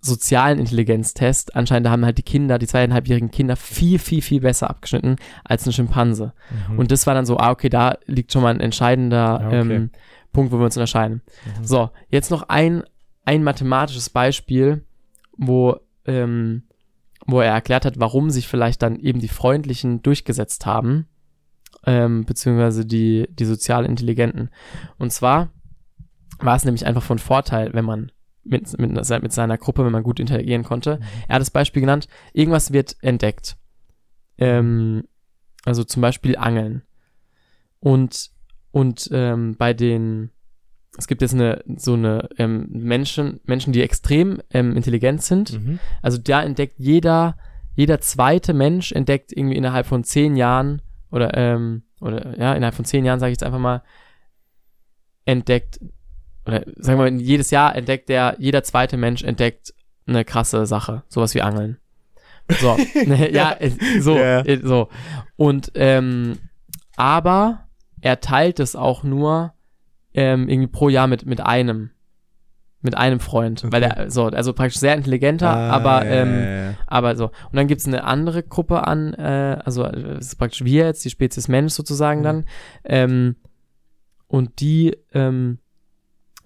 sozialen Intelligenztest, anscheinend haben halt die Kinder, die zweieinhalbjährigen Kinder viel, viel, viel besser abgeschnitten als ein Schimpanse. Mhm. Und das war dann so, ah, okay, da liegt schon mal ein entscheidender Ja, okay. ähm, Punkt, wo wir uns unterscheiden. Mhm. So, jetzt noch ein, ein mathematisches Beispiel, wo, ähm, wo er erklärt hat, warum sich vielleicht dann eben die Freundlichen durchgesetzt haben, ähm, beziehungsweise die, die sozial Intelligenten. Und zwar war es nämlich einfach von Vorteil, wenn man mit, mit, mit seiner Gruppe, wenn man gut interagieren konnte. Mhm. Er hat das Beispiel genannt, irgendwas wird entdeckt. Ähm, also zum Beispiel Angeln. Und, und ähm, bei den, es gibt jetzt eine, so eine ähm, Menschen, Menschen, die extrem ähm, intelligent sind. Mhm. Also da entdeckt jeder, jeder zweite Mensch entdeckt irgendwie innerhalb von zehn Jahren oder, ähm, oder ja, innerhalb von zehn Jahren, sage ich jetzt einfach mal, entdeckt, oder sagen wir mal, jedes Jahr entdeckt der, jeder zweite Mensch entdeckt eine krasse Sache, sowas wie Angeln. So, ja, äh, so, Ja. äh, so. Und, ähm, aber er teilt es auch nur ähm, irgendwie pro Jahr mit, mit einem, mit einem Freund, weil Okay. er, so, also praktisch sehr intelligenter, Ah, aber, ja, ähm, ja, ja. aber so. Und dann gibt es eine andere Gruppe an, äh, also äh, es ist praktisch wir jetzt, die Spezies Mensch sozusagen Mhm. dann. Ähm, und die, ähm,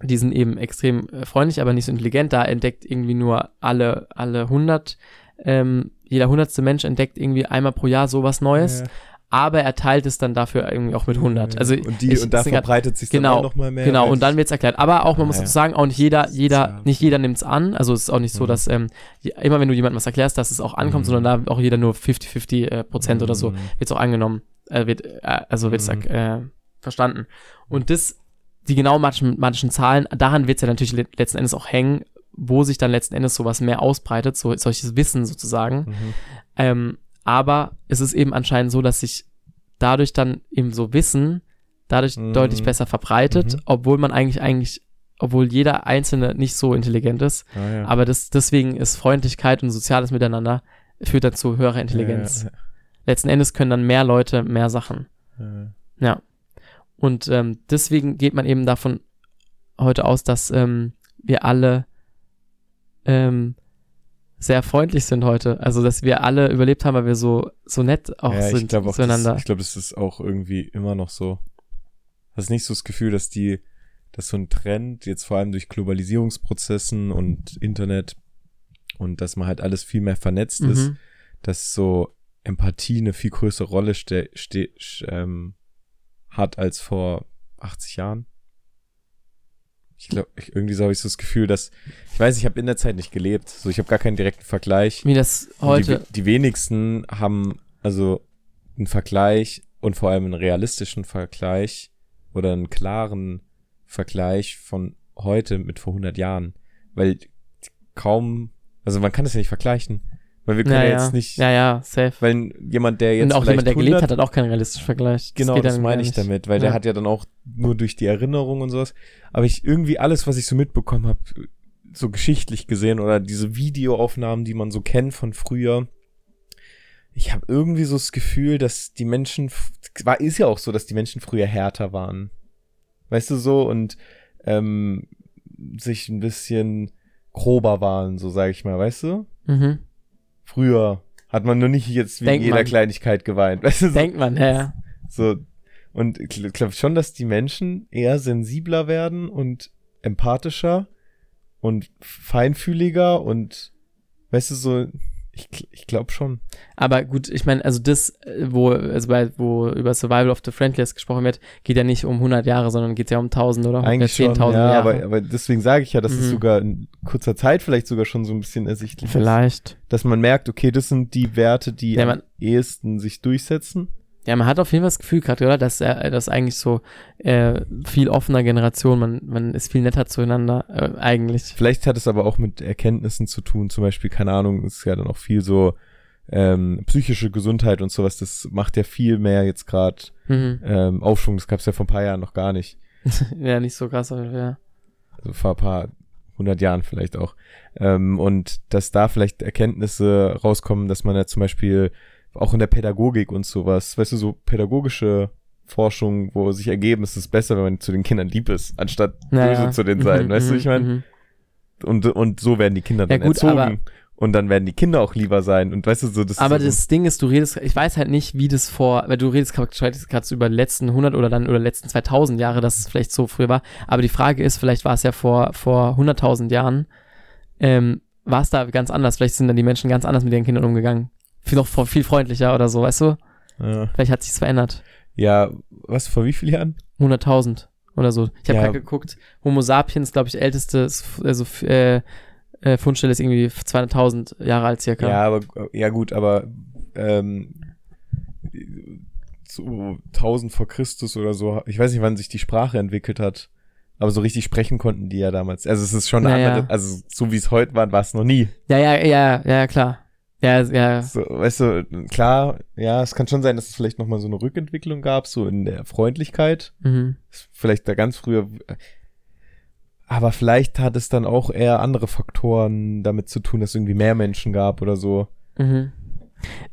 die sind eben extrem äh, freundlich, aber nicht so intelligent. Da entdeckt irgendwie nur alle, alle 100, ähm, jeder hundertste Mensch entdeckt irgendwie einmal pro Jahr sowas Neues, Ja. Aber er teilt es dann dafür irgendwie auch mit 100. Also und, die, ich- und da es verbreitet sich genau, noch mal mehr. Genau, und dann wird's erklärt. Aber auch, man Ah, muss ja. dazu sagen, auch nicht jeder, jeder, ja- nicht jeder nimmt's an. Also es ist auch nicht so, Mhm. dass ähm, immer wenn du jemandem was erklärst, dass es auch ankommt, Mhm. sondern da auch jeder nur 50-50 äh, Prozent oder so Mhm. wird's auch angenommen. Äh, wird, äh, also wird's Mhm. äh, verstanden. Und das, die genau mathematischen, mathematischen Zahlen, daran wird's ja natürlich le letzten Endes auch hängen, wo sich dann letzten Endes sowas mehr ausbreitet, so solches Wissen sozusagen. Mhm. Ähm, aber es ist eben anscheinend so, dass sich dadurch dann eben so Wissen dadurch Mhm. deutlich besser verbreitet, Mhm. obwohl man eigentlich eigentlich, obwohl jeder Einzelne nicht so intelligent ist. Ah, ja. Aber das, deswegen ist Freundlichkeit und soziales Miteinander führt dann zu höherer Intelligenz. Ja, Letzten Endes können dann mehr Leute mehr Sachen. ja, ja. Ja. Und ähm, deswegen geht man eben davon heute aus, dass ähm, wir alle ähm, sehr freundlich sind heute. Also, dass wir alle überlebt haben, weil wir so, so nett auch ja, sind ich glaube auch, zueinander. das, ich glaube, es ist auch irgendwie immer noch so. Hast nicht so das Gefühl, dass die, dass so ein Trend jetzt vor allem durch Globalisierungsprozessen und Internet und dass man halt alles viel mehr vernetzt ist, Mhm. dass so Empathie eine viel größere Rolle ste ste ähm, hat als vor 80 Jahren. Ich glaube, irgendwie so habe ich so das Gefühl, dass ich weiß, ich habe in der Zeit nicht gelebt, so ich habe gar keinen direkten Vergleich. Wie das heute. Die, die wenigsten haben also einen Vergleich und vor allem einen realistischen Vergleich oder einen klaren Vergleich von heute mit vor 100 Jahren. Weil kaum, also man kann das ja nicht vergleichen. Weil wir können ja, ja, jetzt nicht, ja, ja, safe. weil jemand, der jetzt Und auch jemand, der gelebt 100 hat, hat auch keinen realistischen Vergleich. Genau, geht das meine ich nicht. damit, weil Ja. der hat ja dann auch nur durch die Erinnerung und sowas. Aber ich irgendwie alles, was ich so mitbekommen habe, so geschichtlich gesehen oder diese Videoaufnahmen, die man so kennt von früher, ich habe irgendwie so das Gefühl, dass die Menschen, war, ist ja auch so, dass die Menschen früher härter waren. Weißt du so und ähm, sich ein bisschen grober waren, so sage ich mal, weißt du? Mhm. Früher hat man nur nicht jetzt wegen Denkt jeder man. Kleinigkeit geweint, weißt du? So, Denkt man, ja, ja. so und ich glaube schon, dass die Menschen eher sensibler werden und empathischer und feinfühliger und weißt du so, ich, ich glaube schon. Aber gut, ich meine, also das, äh, wo, also bei, wo über Survival of the Friendliest gesprochen wird, geht ja nicht um 100 Jahre, sondern geht ja um 1000 oder Eigentlich schon, 10.000 ja, Jahre. aber, aber deswegen sage ich ja, dass es Mhm. sogar in kurzer Zeit vielleicht sogar schon so ein bisschen ersichtlich ist. Vielleicht. Dass man merkt, okay, das sind die Werte, die Ja, am ehesten sich durchsetzen. Ja, man hat auf jeden Fall das Gefühl gerade, oder? Dass er, das eigentlich so äh, viel offener Generation, man, man ist viel netter zueinander, äh, eigentlich. Vielleicht hat es aber auch mit Erkenntnissen zu tun, zum Beispiel, keine Ahnung, ist ja dann auch viel so ähm, psychische Gesundheit und sowas, das macht ja viel mehr jetzt gerade Mhm. ähm, Aufschwung, das gab es ja vor ein paar Jahren noch gar nicht. ja, nicht so krass, aber ja. Also vor ein paar hundert Jahren vielleicht auch. Ähm, und dass da vielleicht Erkenntnisse rauskommen, dass man ja zum Beispiel auch in der Pädagogik und sowas, weißt du, so pädagogische Forschung, wo sich ergeben, es ist besser, wenn man zu den Kindern lieb ist, anstatt Ja, böse ja. zu denen sein, Mhm, weißt du, mhm, ich meine? mhm. Und, und so werden die Kinder Ja, dann gut, erzogen. und dann werden die Kinder auch lieber sein. Und weißt du, so das Aber ist so das Ding ist, du redest, ich weiß halt nicht, wie das vor, weil du redest gerade so über die letzten 100 oder dann oder letzten 2000 Jahre, dass es vielleicht so früh war. Aber die Frage ist, vielleicht war es ja vor, vor 100.000 Jahren, ähm, war es da ganz anders. Vielleicht sind dann die Menschen ganz anders mit ihren Kindern umgegangen. Viel, noch viel freundlicher oder so, weißt du? ja. Vielleicht hat sich's verändert. ja, was, vor wie vielen Jahren? 100.000 oder so. Ich habe Ja. gerade geguckt, Homo sapiens, glaube ich, älteste also, äh, äh, Fundstelle ist irgendwie 200.000 Jahre alt circa. Ja, aber, ja gut, aber ähm, so 1000 vor Christus oder so, ich weiß nicht, wann sich die Sprache entwickelt hat, aber so richtig sprechen konnten die ja damals. Also es ist schon eine Ja, ja. andere, also so wie es heute war, war es noch nie. ja, ja, ja, ja, klar. Ja, ja, So, weißt du, klar, ja, es kann schon sein, dass es vielleicht nochmal so eine Rückentwicklung gab, so in der Freundlichkeit. mhm. Vielleicht da ganz früher. Aber vielleicht hat es dann auch eher andere Faktoren damit zu tun, dass es irgendwie mehr Menschen gab oder so. Mhm.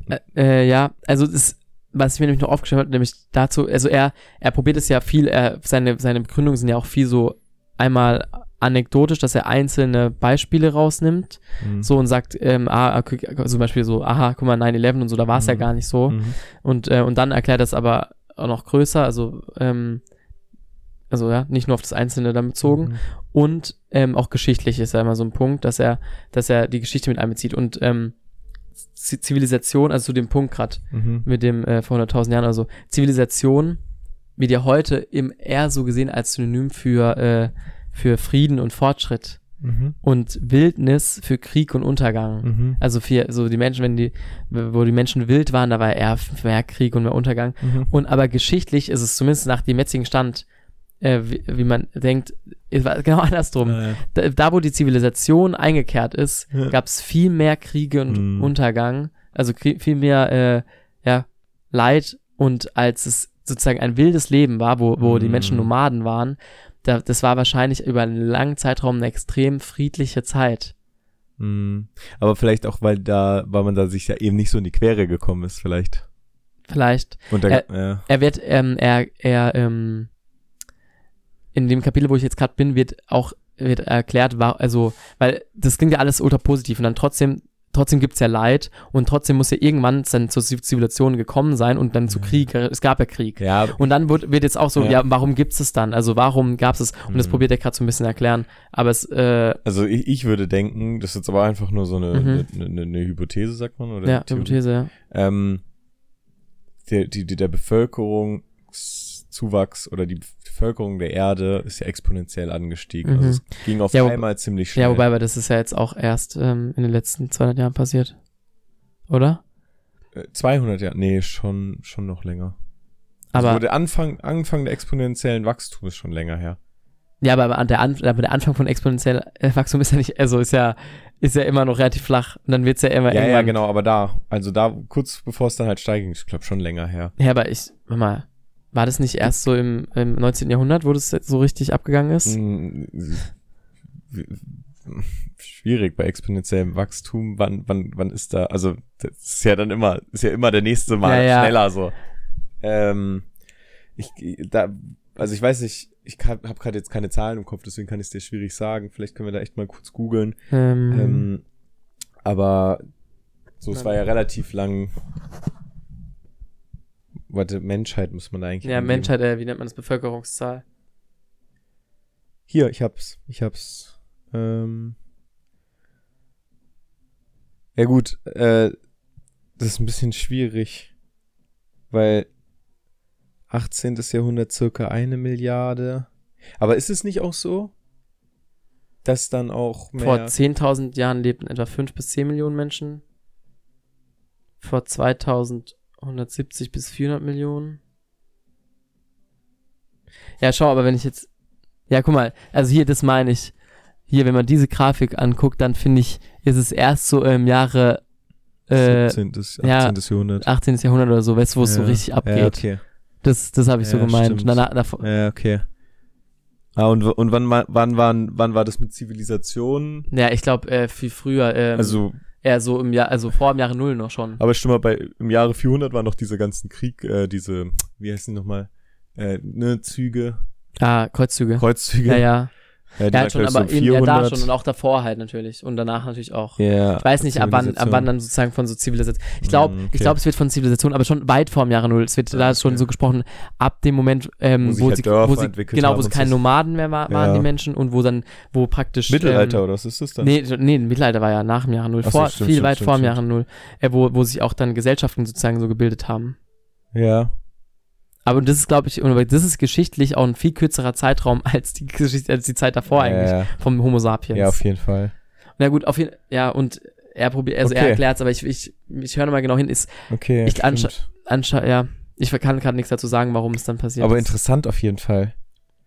Äh, äh, ja, also das, was ich mir nämlich noch aufgeschrieben habe, nämlich dazu, also er, er probiert es ja viel, er, seine, seine Begründungen sind ja auch viel so einmal anekdotisch, dass er einzelne Beispiele rausnimmt, Mhm. so und sagt, ähm, ah, zum Beispiel so, aha, guck mal, 9-11 und so, da war es ja Mhm. gar nicht so. Mhm. Und, äh, und dann erklärt er es aber auch noch größer, also, ähm, also ja, nicht nur auf das Einzelne dann bezogen. Mhm. Und ähm, auch geschichtlich ist ja immer so ein Punkt, dass er, dass er die Geschichte mit einbezieht. Und ähm, Zivilisation, also zu dem Punkt gerade Mhm. mit dem äh, vor 100.000 Jahren, also Zivilisation wird ja heute im eher so gesehen als Synonym für, äh, für Frieden und Fortschritt Mhm. und Wildnis für Krieg und Untergang. Mhm. Also für so die Menschen, wenn die, wo die Menschen wild waren, da war eher mehr Krieg und mehr Untergang. Mhm. Und aber geschichtlich ist es zumindest nach dem jetzigen Stand, äh, wie, wie man denkt, genau andersrum. Ja, ja. Da, da wo die Zivilisation eingekehrt ist, Ja. gab es viel mehr Kriege und Mhm. Untergang, also viel mehr äh, ja, Leid und als es sozusagen ein wildes Leben war, wo, wo die Mhm. Menschen Nomaden waren, da, das war wahrscheinlich über einen langen Zeitraum eine extrem friedliche Zeit. Mhm. Aber vielleicht auch, weil da, weil man da sich ja eben nicht so in die Quere gekommen ist, vielleicht. Vielleicht. Und da, Äh, ja. Er wird, ähm, er, er, ähm, in dem Kapitel, wo ich jetzt gerade bin, wird auch wird erklärt, war, also, weil das klingt ja alles ultra positiv und dann trotzdem, trotzdem gibt's ja Leid und trotzdem muss ja irgendwann dann zur Zivilisation gekommen sein und dann zu Ja. Krieg, es gab ja Krieg. Ja, Und dann wird, wird jetzt auch so, Ja. ja, warum gibt's es dann? Also warum gab's es? Und das Mhm. probiert er gerade so ein bisschen erklären. Aber es, äh, also ich, ich würde denken, das ist jetzt aber einfach nur so eine, Mhm. eine, eine, eine Hypothese, sagt man, oder? ja? Hypothese, ja. ähm, der, die, die, der Bevölkerungszuwachs oder die Bevölkerung der Erde ist ja exponentiell angestiegen. Mhm. Also es ging auf Ja, einmal ziemlich schnell. Ja, wobei, aber das ist ja jetzt auch erst ähm, in den letzten 200 Jahren passiert. Oder? Äh, 200 Jahre, nee, schon, schon noch länger. Aber, also der Anfang, Anfang der exponentiellen Wachstum ist schon länger her. ja, aber an der, An aber der Anfang von exponentiell äh, Wachstum ist ja nicht, also ist ja, ist ja immer noch relativ flach. Und dann wird's ja immer Ja, ja, genau, aber da, also da, kurz bevor es dann halt steigend, ich glaube schon länger her. Ja, aber ich, warte mal, war das nicht erst so im, im 19. Jahrhundert, wo das so richtig abgegangen ist? Mm, schwierig bei exponentiellem Wachstum. Wann, wann, wann ist da, also das ist ja dann immer, ist ja immer der nächste Mal Ja, ja. schneller so. Ähm, ich, da, also ich weiß nicht, ich habe gerade jetzt keine Zahlen im Kopf, deswegen kann ich es dir schwierig sagen. Vielleicht können wir da echt mal kurz googeln. Ähm, Ähm, aber so, es war ja relativ lang. Warte, Menschheit muss man da eigentlich. ja, angeben. Menschheit, äh, wie nennt man das? Bevölkerungszahl. Hier, ich hab's. Ich hab's. Ähm. Ja gut, äh, das ist ein bisschen schwierig, weil 18. Jahrhundert circa eine Milliarde. Aber ist es nicht auch so, dass dann auch mehr... Vor 10.000 Jahren lebten etwa 5 bis 10 Millionen Menschen. Vor 2170 bis 400 Millionen. Ja, schau, aber wenn ich jetzt. Ja, guck mal, also hier, das meine ich. Hier, wenn man diese Grafik anguckt, dann finde ich, ist es erst so im Jahre äh, 17. 18. ja, Jahrhundert. 18. Jahrhundert oder so, weißt du, wo es so Ja. richtig abgeht. Ja, okay. Das, das habe ich so Ja, gemeint. stimmt. Danach, davor, Ja, okay. Ah, und, und wann, wann, waren, wann war das mit Zivilisation? ja, ich glaube, äh, viel früher, ähm, Also, eher so im Jahr, also vor dem Jahre Null noch schon. aber stimmt mal, bei, im Jahre 400 waren noch diese ganzen Krieg, äh, diese, wie heißen die nochmal? Äh, ne, Züge, Ah, Kreuzzüge. Kreuzzüge. Ja, ja. Ja, Ja, halt schon, ich, aber so eben ja da 400. schon und auch davor halt natürlich. Und danach natürlich auch. Ja. Ich weiß nicht, ab wann, ab wann dann sozusagen von so Zivilisation. Ich glaube, Mm, ich okay. glaube, es wird von Zivilisation, aber schon weit vor dem Jahre Null. Es wird Ja, da schon okay. so gesprochen, ab dem Moment, ähm, Wo sich halt wo sie, genau, wo sie keine. Nomaden mehr wa waren, die Menschen, und wo dann, wo praktisch. Mittelalter, ähm, oder was ist das dann? Nee, nee, Mittelalter war ja nach dem Jahre Null. So, vor, stimmt, viel stimmt, weit stimmt, vor dem. Jahre Null. Äh, wo, wo sich auch dann Gesellschaften sozusagen so gebildet haben. Ja. Aber das ist, glaube ich, das ist geschichtlich auch ein viel kürzerer Zeitraum als die Geschichte, als die Zeit davor eigentlich. Ja, Vom Homo sapiens. ja, auf jeden Fall. Na gut, auf jeden ja, und er probiert, also er Okay. erklärt es, aber ich, ich, ich höre mal genau hin, ist Okay, Ich anscha- anscheinend, ja, ich kann gerade nichts dazu sagen, warum es dann passiert Aber ist. interessant auf jeden Fall.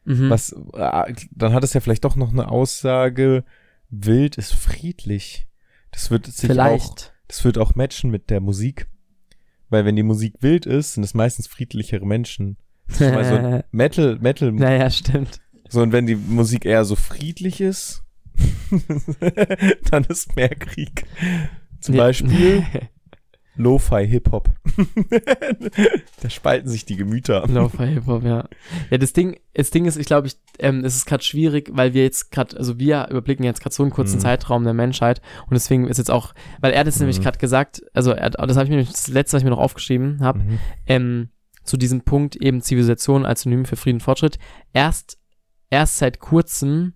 Mhm. Was, äh, dann hat es ja vielleicht doch noch eine Aussage, wild ist friedlich. Das wird sich auch, Vielleicht. das wird auch matchen mit der Musik. Weil wenn die Musik wild ist, sind es meistens friedlichere Menschen. So Metal, Metal, naja, stimmt. so und wenn die Musik eher so friedlich ist, dann ist mehr Krieg. Zum. Beispiel Lo-Fi Hip-Hop. da spalten sich die Gemüter. Lo-Fi Hip-Hop, ja. Ja, das Ding, das Ding ist, ich glaube, ich, ähm, es ist gerade schwierig, weil wir jetzt gerade, also wir überblicken jetzt gerade so einen kurzen Mhm. Zeitraum der Menschheit und deswegen ist jetzt auch, weil er das nämlich Mhm. gerade gesagt, also er, das habe ich mir nämlich das letzte, was ich mir noch aufgeschrieben habe, Mhm. ähm, zu diesem Punkt eben Zivilisation als Synonym für Frieden und Fortschritt. Erst, erst seit kurzem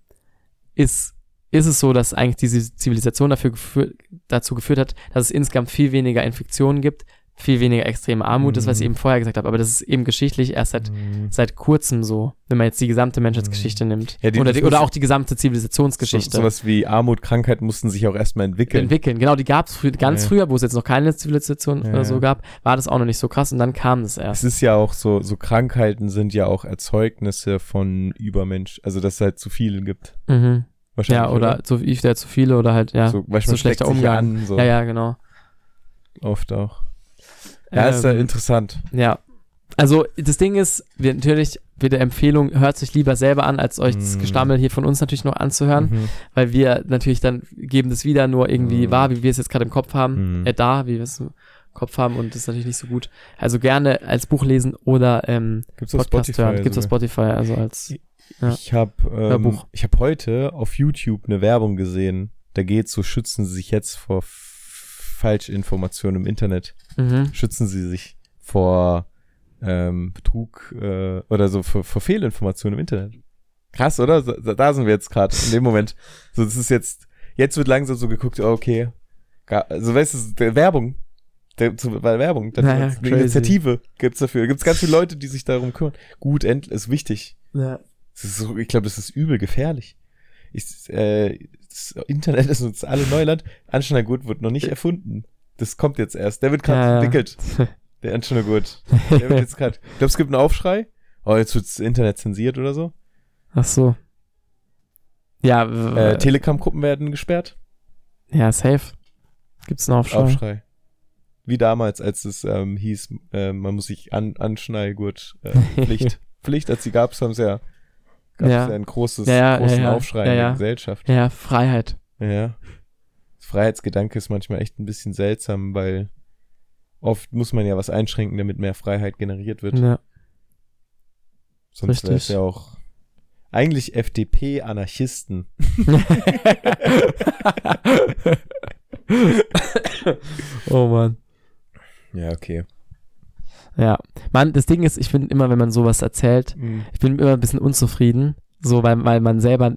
ist, ist es so, dass eigentlich diese Zivilisation dafür gefür dazu geführt hat, dass es insgesamt viel weniger Infektionen gibt, viel weniger extreme Armut, das, was ich Mhm. eben vorher gesagt habe. Aber das ist eben geschichtlich erst seit, Mhm. seit kurzem so, wenn man jetzt die gesamte Menschheitsgeschichte nimmt. Ja, die- oder, die, oder auch die gesamte Zivilisationsgeschichte. So, sowas wie Armut, Krankheit mussten sich auch erstmal entwickeln. entwickeln. Genau, die gab es frü ganz Ja. früher, wo es jetzt noch keine Zivilisation Ja, oder so gab, war das auch noch nicht so krass und dann kam das erst. Es ist ja auch so, so Krankheiten sind ja auch Erzeugnisse von Übermensch, also dass es halt zu viele gibt. Mhm. Wahrscheinlich. Ja, oder zu, ja, zu viele oder halt, ja. so, manchmal so schlechter Umgang. An, so Ja, ja, genau. Oft auch. Ja, ist ja Ähm, interessant. Ja. Also, das Ding ist, wir natürlich, wieder Empfehlung, hört sich lieber selber an, als euch das Mm. Gestammel hier von uns natürlich noch anzuhören, Mhm. weil wir natürlich dann geben das wieder nur irgendwie Mm. wahr, wie wir es jetzt gerade im Kopf haben, Mhm. äh, da, wie wir es im Kopf haben und das ist natürlich nicht so gut. Also gerne als Buch lesen oder ähm, Gibt's auf Podcast Spotify. hören. Gibt's auf sogar. Spotify, also als, ja. Ich habe ähm, ich habe heute auf YouTube eine Werbung gesehen. Da geht so schützen Sie sich jetzt vor Falschinformationen im Internet. mhm. Schützen Sie sich vor ähm, Betrug äh, oder so vor, vor Fehlinformationen im Internet. Krass, oder? So- Da sind wir jetzt gerade in dem Moment. So, das ist jetzt jetzt wird langsam so geguckt, oh, okay. Also weißt du, der Werbung. Der, zu, bei Werbung, dann Naja, eine. Initiative gibt's dafür. Gibt's ganz viele Leute, die sich darum kümmern. Gut, end, ist wichtig. ja. Das ist so, ich glaube, das ist übel gefährlich. Ich, äh, das Internet ist uns alle Neuland. Anschnallgurt wird noch nicht erfunden. Das kommt jetzt erst. Der wird gerade Ja, entwickelt. Der Anschnallgurt. Der wird jetzt gerade. Ich glaube, es gibt einen Aufschrei. Oh, jetzt wird das Internet zensiert oder so. Ach so. Ja, Äh, Telegram-Gruppen werden gesperrt. ja, safe. Gibt's einen Aufschrei? Aufschrei. Wie damals, als es ähm, hieß, äh, man muss sich an Anschnallgurt äh, Pflicht. Pflicht, als die gab's, haben sie ja gab Ja. es ja ein großes, Ja, großen. Aufschrei in der Gesellschaft. Ja, Freiheit. Ja. Das Freiheitsgedanke ist manchmal echt ein bisschen seltsam, weil oft muss man ja was einschränken, damit mehr Freiheit generiert wird. Ja. Sonst wäre es ja auch eigentlich FDP-Anarchisten. oh Mann. Ja, okay. Ja. Mann, das Ding ist, ich finde immer, wenn man sowas erzählt, ich bin immer ein bisschen unzufrieden, so, weil, weil man selber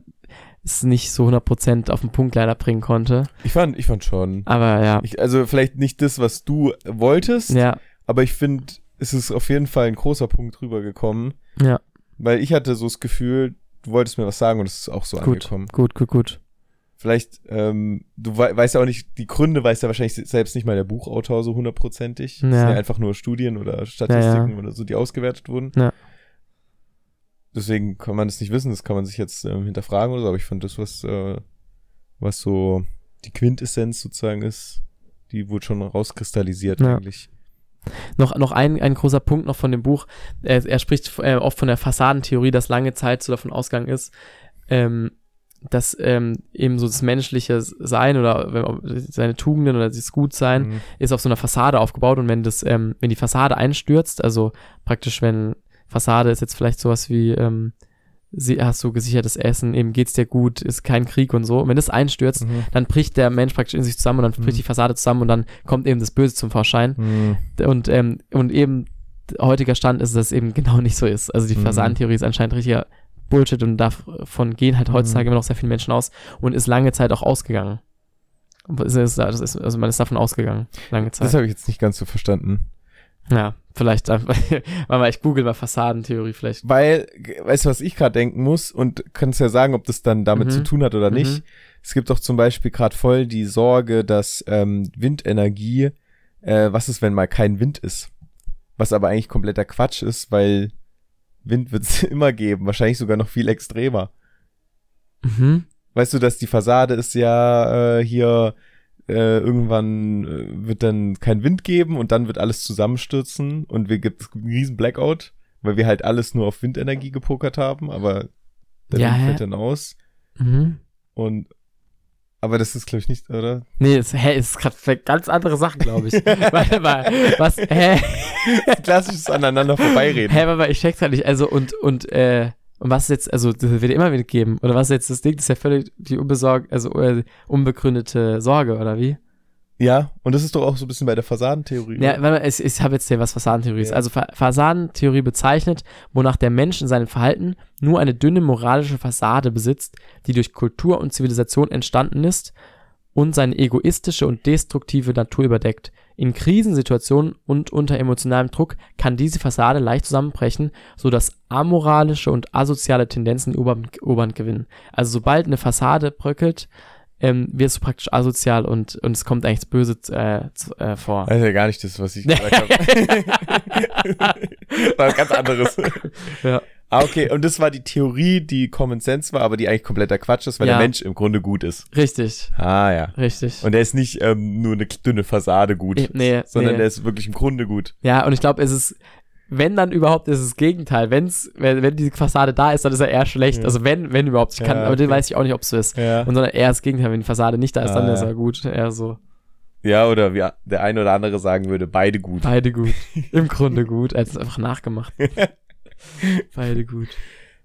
es nicht so 100% auf den Punkt leider bringen konnte. Ich fand, ich fand schon. Aber ja. Ich, also vielleicht nicht das, was du wolltest, Ja, aber ich finde, es ist auf jeden Fall ein großer Punkt rübergekommen, ja, weil ich hatte so das Gefühl, du wolltest mir was sagen und es ist auch so gut, angekommen. gut, gut, gut. Vielleicht, ähm, du wei weißt ja auch nicht, die Gründe weiß ja wahrscheinlich se- selbst nicht mal der Buchautor so hundertprozentig. Das Ja. sind ja einfach nur Studien oder Statistiken Ja, oder so, die ausgewertet wurden. Ja. Deswegen kann man das nicht wissen, das kann man sich jetzt ähm, hinterfragen oder so, aber ich fand das, was, äh, was so die Quintessenz sozusagen ist, die wurde schon rauskristallisiert Ja. eigentlich. Noch, noch ein, ein großer Punkt noch von dem Buch. Er, er spricht äh, oft von der Fassadentheorie, dass lange Zeit so davon ausgegangen ist, ähm, dass ähm, eben so das menschliche Sein oder seine Tugenden oder das Gutsein Mhm. ist auf so einer Fassade aufgebaut und wenn das, ähm, wenn die Fassade einstürzt, also praktisch wenn Fassade ist jetzt vielleicht sowas wie, ähm, sie, hast du gesichertes Essen, eben geht's dir gut, ist kein Krieg und so. Und wenn das einstürzt, Mhm. dann bricht der Mensch praktisch in sich zusammen und dann bricht Mhm. die Fassade zusammen und dann kommt eben das Böse zum Vorschein. Mhm. Und, ähm, und eben heutiger Stand ist, dass es eben genau nicht so ist. Also die Mhm. Fassadentheorie ist anscheinend richtiger Bullshit und davon gehen halt heutzutage Mhm. immer noch sehr viele Menschen aus und ist lange Zeit auch ausgegangen. Ist, das ist, also man ist davon ausgegangen, lange Zeit. Das habe ich jetzt nicht ganz so verstanden. ja, vielleicht einfach, mal ich google mal Fassadentheorie vielleicht. Weil, weißt du, was ich gerade denken muss und kannst ja sagen, ob das dann damit Mhm. zu tun hat oder Mhm. nicht. Es gibt doch zum Beispiel gerade voll die Sorge, dass ähm, Windenergie, äh, was ist, wenn mal kein Wind ist? Was aber eigentlich kompletter Quatsch ist, weil Wind wird es immer geben, wahrscheinlich sogar noch viel extremer. Mhm. Weißt du, dass die Fassade ist ja äh, hier äh, irgendwann äh, wird dann kein Wind geben und dann wird alles zusammenstürzen und wir gibt einen riesen Blackout, weil wir halt alles nur auf Windenergie gepokert haben, aber der Ja, Wind fällt dann aus Mhm. und aber das ist glaube ich nicht, oder? Nee, es, hä, es ist gerade ganz andere Sachen, glaube ich. Warte mal, was, hä? Klassisches aneinander vorbeireden. Hä, aber mal, ich check's halt nicht. Also, und, und, äh, und was jetzt, also, das wird immer wieder geben. Oder was ist jetzt das Ding? Das ist ja völlig die unbesorg, also, äh, unbegründete Sorge, oder wie? Ja, und das ist doch auch so ein bisschen bei der Fassadentheorie. Ja, oder? ich, ich habe jetzt hier was Fassadentheorie ist. Ja. Also, Fa Fassadentheorie bezeichnet, wonach der Mensch in seinem Verhalten nur eine dünne moralische Fassade besitzt, die durch Kultur und Zivilisation entstanden ist und seine egoistische und destruktive Natur überdeckt. In Krisensituationen und unter emotionalem Druck kann diese Fassade leicht zusammenbrechen, sodass amoralische und asoziale Tendenzen die Oberhand gewinnen. Also sobald eine Fassade bröckelt, ähm, wirst du praktisch asozial und, und es kommt eigentlich das Böse äh, äh, vor. Das ist ja gar nicht das, was ich gesagt habe. war was ganz anderes. Ja. Ah, okay. Und das war die Theorie, die Common Sense war, aber die eigentlich kompletter Quatsch ist, weil Ja. der Mensch im Grunde gut ist. Richtig, Ah, ja. richtig. Und er ist nicht ähm, nur eine dünne Fassade gut, Eh, nee, sondern nee. der ist wirklich im Grunde gut. Ja, und ich glaube, es ist, wenn dann überhaupt, ist es das Gegenteil. Wenn's, wenn, wenn die Fassade da ist, dann ist er eher schlecht. Ja. Also wenn, wenn überhaupt. Ich kann, Ja, aber den okay. weiß ich auch nicht, ob es so ist. Ja. Und sondern eher das Gegenteil, wenn die Fassade nicht da ist, dann Ah, ist ja. er gut. Eher so. Ja, oder wie der eine oder andere sagen würde, beide gut. Beide gut. Im Grunde gut. Er hat es einfach nachgemacht. Beide gut.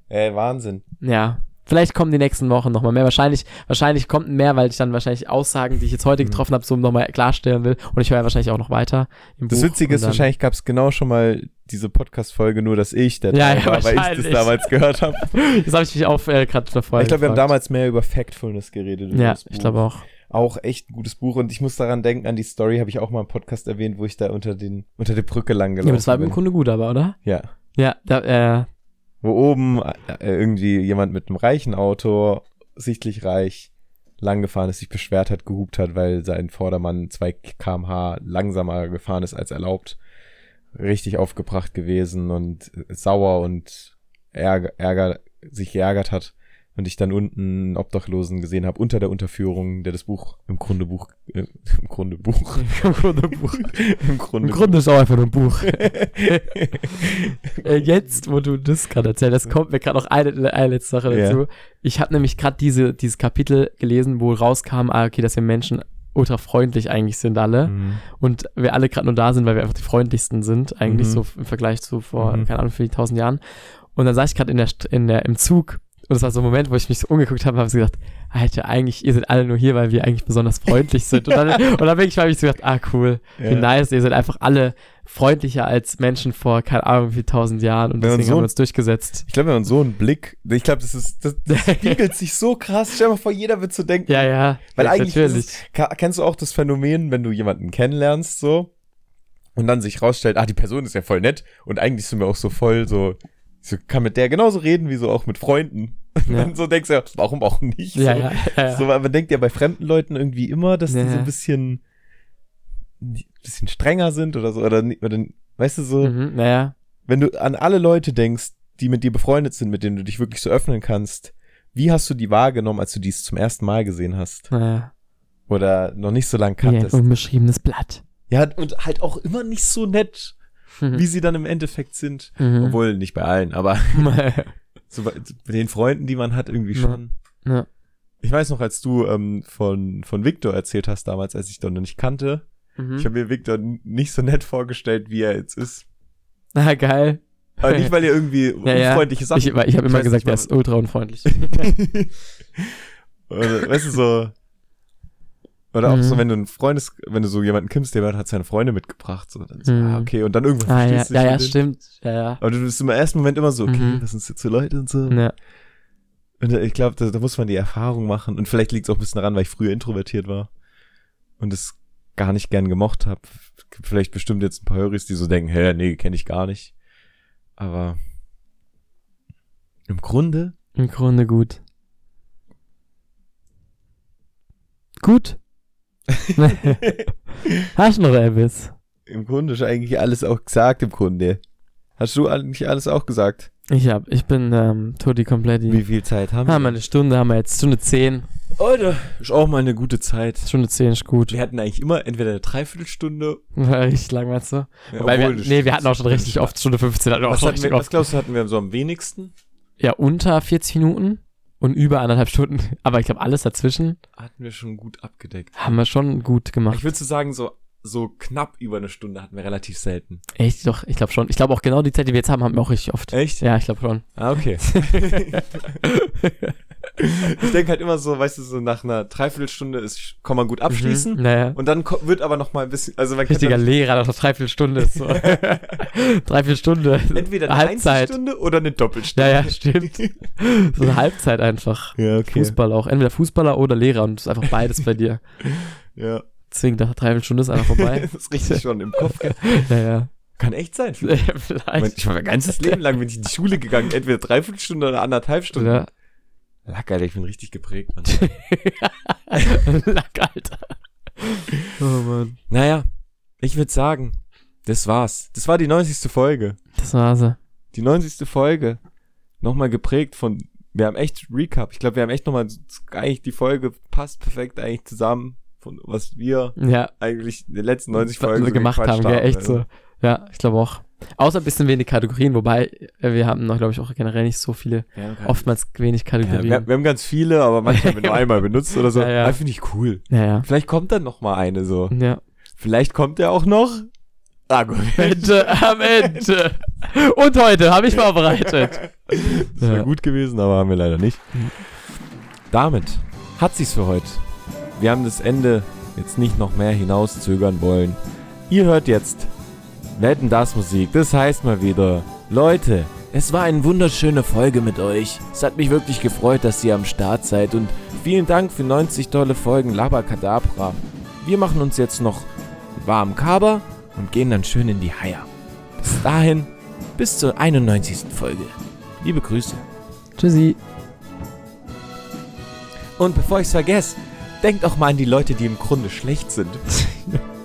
Äh, Wahnsinn. Ja. Vielleicht kommen die nächsten Wochen nochmal mehr. Wahrscheinlich, wahrscheinlich kommt mehr, weil ich dann wahrscheinlich Aussagen, die ich jetzt heute Mhm. getroffen habe, so nochmal klarstellen will. Und ich höre wahrscheinlich auch noch weiter. Das Buch Witzige ist, dann- wahrscheinlich gab es genau schon mal diese Podcast-Folge, nur dass ich der Ja, ja, war, weil ich das damals gehört habe. Das habe ich mich auch äh, gerade davor Ich glaube, wir haben damals mehr über Factfulness geredet. Ja, ich glaube auch. Auch echt ein gutes Buch und ich muss daran denken, an die Story habe ich auch mal im Podcast erwähnt, wo ich da unter den unter der Brücke lang Ja, gelaufen aber das war im bin. Grunde gut, aber, oder? Ja. Ja, da, äh, Wo oben äh, irgendwie jemand mit einem reichen Auto, sichtlich reich, lang gefahren ist, sich beschwert hat, gehupt hat, weil sein Vordermann 2 kmh langsamer gefahren ist als erlaubt. Richtig aufgebracht gewesen und sauer und Ärger, Ärger sich geärgert hat. und ich dann unten einen Obdachlosen gesehen habe, unter der Unterführung, der das Buch im Grunde Buch, äh, im Grunde Buch, Im Grunde Buch. im Grunde Im Grunde ist auch einfach nur ein Buch. äh, jetzt, wo du das gerade erzählst, das kommt mir gerade noch eine, eine letzte Sache dazu. Ich habe nämlich gerade diese, dieses Kapitel gelesen, wo rauskam, ah, okay, dass wir Menschen ultra freundlich eigentlich sind alle. Mhm. Und wir alle gerade nur da sind, weil wir einfach die freundlichsten sind, eigentlich Mhm. so im Vergleich zu vor, Mhm. keine Ahnung, die tausend Jahren. Und dann saß ich gerade in der, in der, im Zug und das war so ein Moment, wo ich mich so umgeguckt habe und habe so gedacht, Alter, eigentlich, ihr seid alle nur hier, weil wir eigentlich besonders freundlich sind. Und dann, und dann bin ich, habe ich so gedacht, ah, cool, wie Ja. nice, ihr seid einfach alle freundlicher als Menschen vor, keine Ahnung, wie tausend Jahren und Wenn deswegen so- haben wir uns durchgesetzt. Ich glaube, wenn man so einen Blick, ich glaube, das ist, das, das spiegelt sich so krass. Stell dir mal vor, jeder wird so denken. Ja, ja, Weil ja, eigentlich es, kennst du auch das Phänomen, wenn du jemanden kennenlernst, so, und dann sich rausstellt, ah, die Person ist ja voll nett und eigentlich sind wir auch so voll so, so kann mit der genauso reden wie so auch mit Freunden. Und Ja. dann so denkst du, ja, warum auch nicht? ja, so. ja, ja, ja. So, man denkt ja bei fremden Leuten irgendwie immer, dass die so ein bisschen, bisschen strenger sind oder so, oder, oder weißt du so, Mhm, naja, wenn du an alle Leute denkst, die mit dir befreundet sind, mit denen du dich wirklich so öffnen kannst, wie hast du die wahrgenommen, als du dies zum ersten Mal gesehen hast? naja. Oder noch nicht so lange Wie ein kanntest? unbeschriebenes Blatt. Ja, und halt auch immer nicht so nett, Mhm. wie sie dann im Endeffekt sind. Mhm. Obwohl, nicht bei allen, aber so bei, bei den Freunden, die man hat, irgendwie schon. ja. Ich weiß noch, als du ähm, von, von Victor erzählt hast damals, als ich noch nicht kannte, Mhm. ich habe mir Victor nicht so nett vorgestellt, wie er jetzt ist. Ah, geil. Aber nicht, weil er irgendwie Ja, ja. unfreundliche Sachen Ich, ich habe immer gesagt, er ist ultra unfreundlich. Oder, weißt du, so. Oder auch Mhm. so, wenn du ein Freundes, wenn du so jemanden kimmst, der hat seine Freunde mitgebracht, so, dann so, Mhm. ah, okay, und dann irgendwann ah, ja, verstehst du ja, dich ja, denen. stimmt. Ja, ja. Aber du bist im ersten Moment immer so, okay, Mhm. das sind jetzt so Leute und so. ja. Und ich glaube, da, da muss man die Erfahrung machen. Und vielleicht liegt es auch ein bisschen daran, weil ich früher introvertiert war und es gar nicht gern gemocht habe. Vielleicht bestimmt jetzt ein paar Höris, die so denken, hä, nee, kenne ich gar nicht. Aber im Grunde, Im Grunde gut. Gut. Hast du noch etwas? im Grunde ist eigentlich alles auch gesagt im Grunde. Hast du eigentlich alles auch gesagt? Ich hab, ich bin ähm, Todi Kompletti. Wie viel Zeit haben Haben wir eine Stunde, haben wir jetzt Stunde 10. Alter, ist auch mal eine gute Zeit. Stunde 10 ist gut. Wir hatten eigentlich immer entweder eine Dreiviertelstunde. Richtig lang, meinst du? Ja, Weil wir, nee, wir hatten auch schon richtig oft Stunde 15. Hatten wir Was, hatten wir, was oft. glaubst du, hatten wir so am wenigsten? Ja, unter 40 Minuten und über anderthalb Stunden. Aber ich glaube, alles dazwischen Hatten wir schon gut abgedeckt. haben wir schon gut gemacht. Ich würde so sagen, so, so knapp über eine Stunde hatten wir relativ selten. Echt? Doch, ich glaube schon. Ich glaube auch genau die Zeit, die wir jetzt haben, haben wir auch richtig oft. Echt? Ja, ich glaube schon. Ah, okay. ich denke halt immer so, weißt du, so nach einer Dreiviertelstunde ist, kann man gut abschließen. Mhm, naja. Und dann wird aber noch mal ein bisschen, also man Richtiger dann Lehrer nach einer Dreiviertelstunde ist so. Dreiviertelstunde. entweder eine Halbzeit. Einzelstunde oder eine Doppelstunde. Ja, ja, stimmt. So eine Halbzeit einfach. Ja, okay. Fußball auch. Entweder Fußballer oder Lehrer und es ist einfach beides bei dir. Ja. Deswegen nach einer Dreiviertelstunde ist einfach vorbei. das ist richtig schon im Kopf. gell? ja, ja. Kann echt sein. Ich, Vielleicht. mein, ich war mein ganzes Leben lang bin ich in die Schule gegangen, entweder dreiviertel Stunde oder anderthalb Stunden. Ja. Lack, Alter, ich bin richtig geprägt, Mann. Lack, Alter. Oh Mann. naja, ich würde sagen, das war's. Das war die 90. Folge. Das war sie. Die 90. Folge. Nochmal geprägt von, wir haben echt Recap. Ich glaube, wir haben echt nochmal, eigentlich die Folge passt perfekt eigentlich zusammen von was wir Ja. eigentlich in den letzten 90 was Folgen so gemacht haben, gell? Echt also. so. Ja, ich glaube auch. Außer ein bisschen wenig Kategorien, wobei äh, wir haben noch, glaube ich, auch generell nicht so viele, Ja, oftmals wenig ja, Kategorien. wir, wir haben ganz viele, aber manchmal haben wir nur einmal benutzt oder so. Ja, ja. Finde ich cool. Ja, ja. Vielleicht kommt dann noch mal eine so. Ja. Vielleicht kommt er auch noch. Argument. Ende, am Ende. Und heute habe ich vorbereitet. Das wäre Ja. gut gewesen, aber haben wir leider nicht. Damit hat sich's für heute. Wir haben das Ende jetzt nicht noch mehr hinauszögern wollen. Ihr hört jetzt Wetten das Musik. Das heißt mal wieder, Leute, es war eine wunderschöne Folge mit euch. Es hat mich wirklich gefreut, dass ihr am Start seid und vielen Dank für 90 tolle Folgen Labakadabra. Wir machen uns jetzt noch warm Kaber und gehen dann schön in die Haier. Bis dahin, bis zur 91. Folge. Liebe Grüße. Tschüssi. Und bevor ich's vergesse, Denkt auch mal an die Leute, die im Grunde schlecht sind.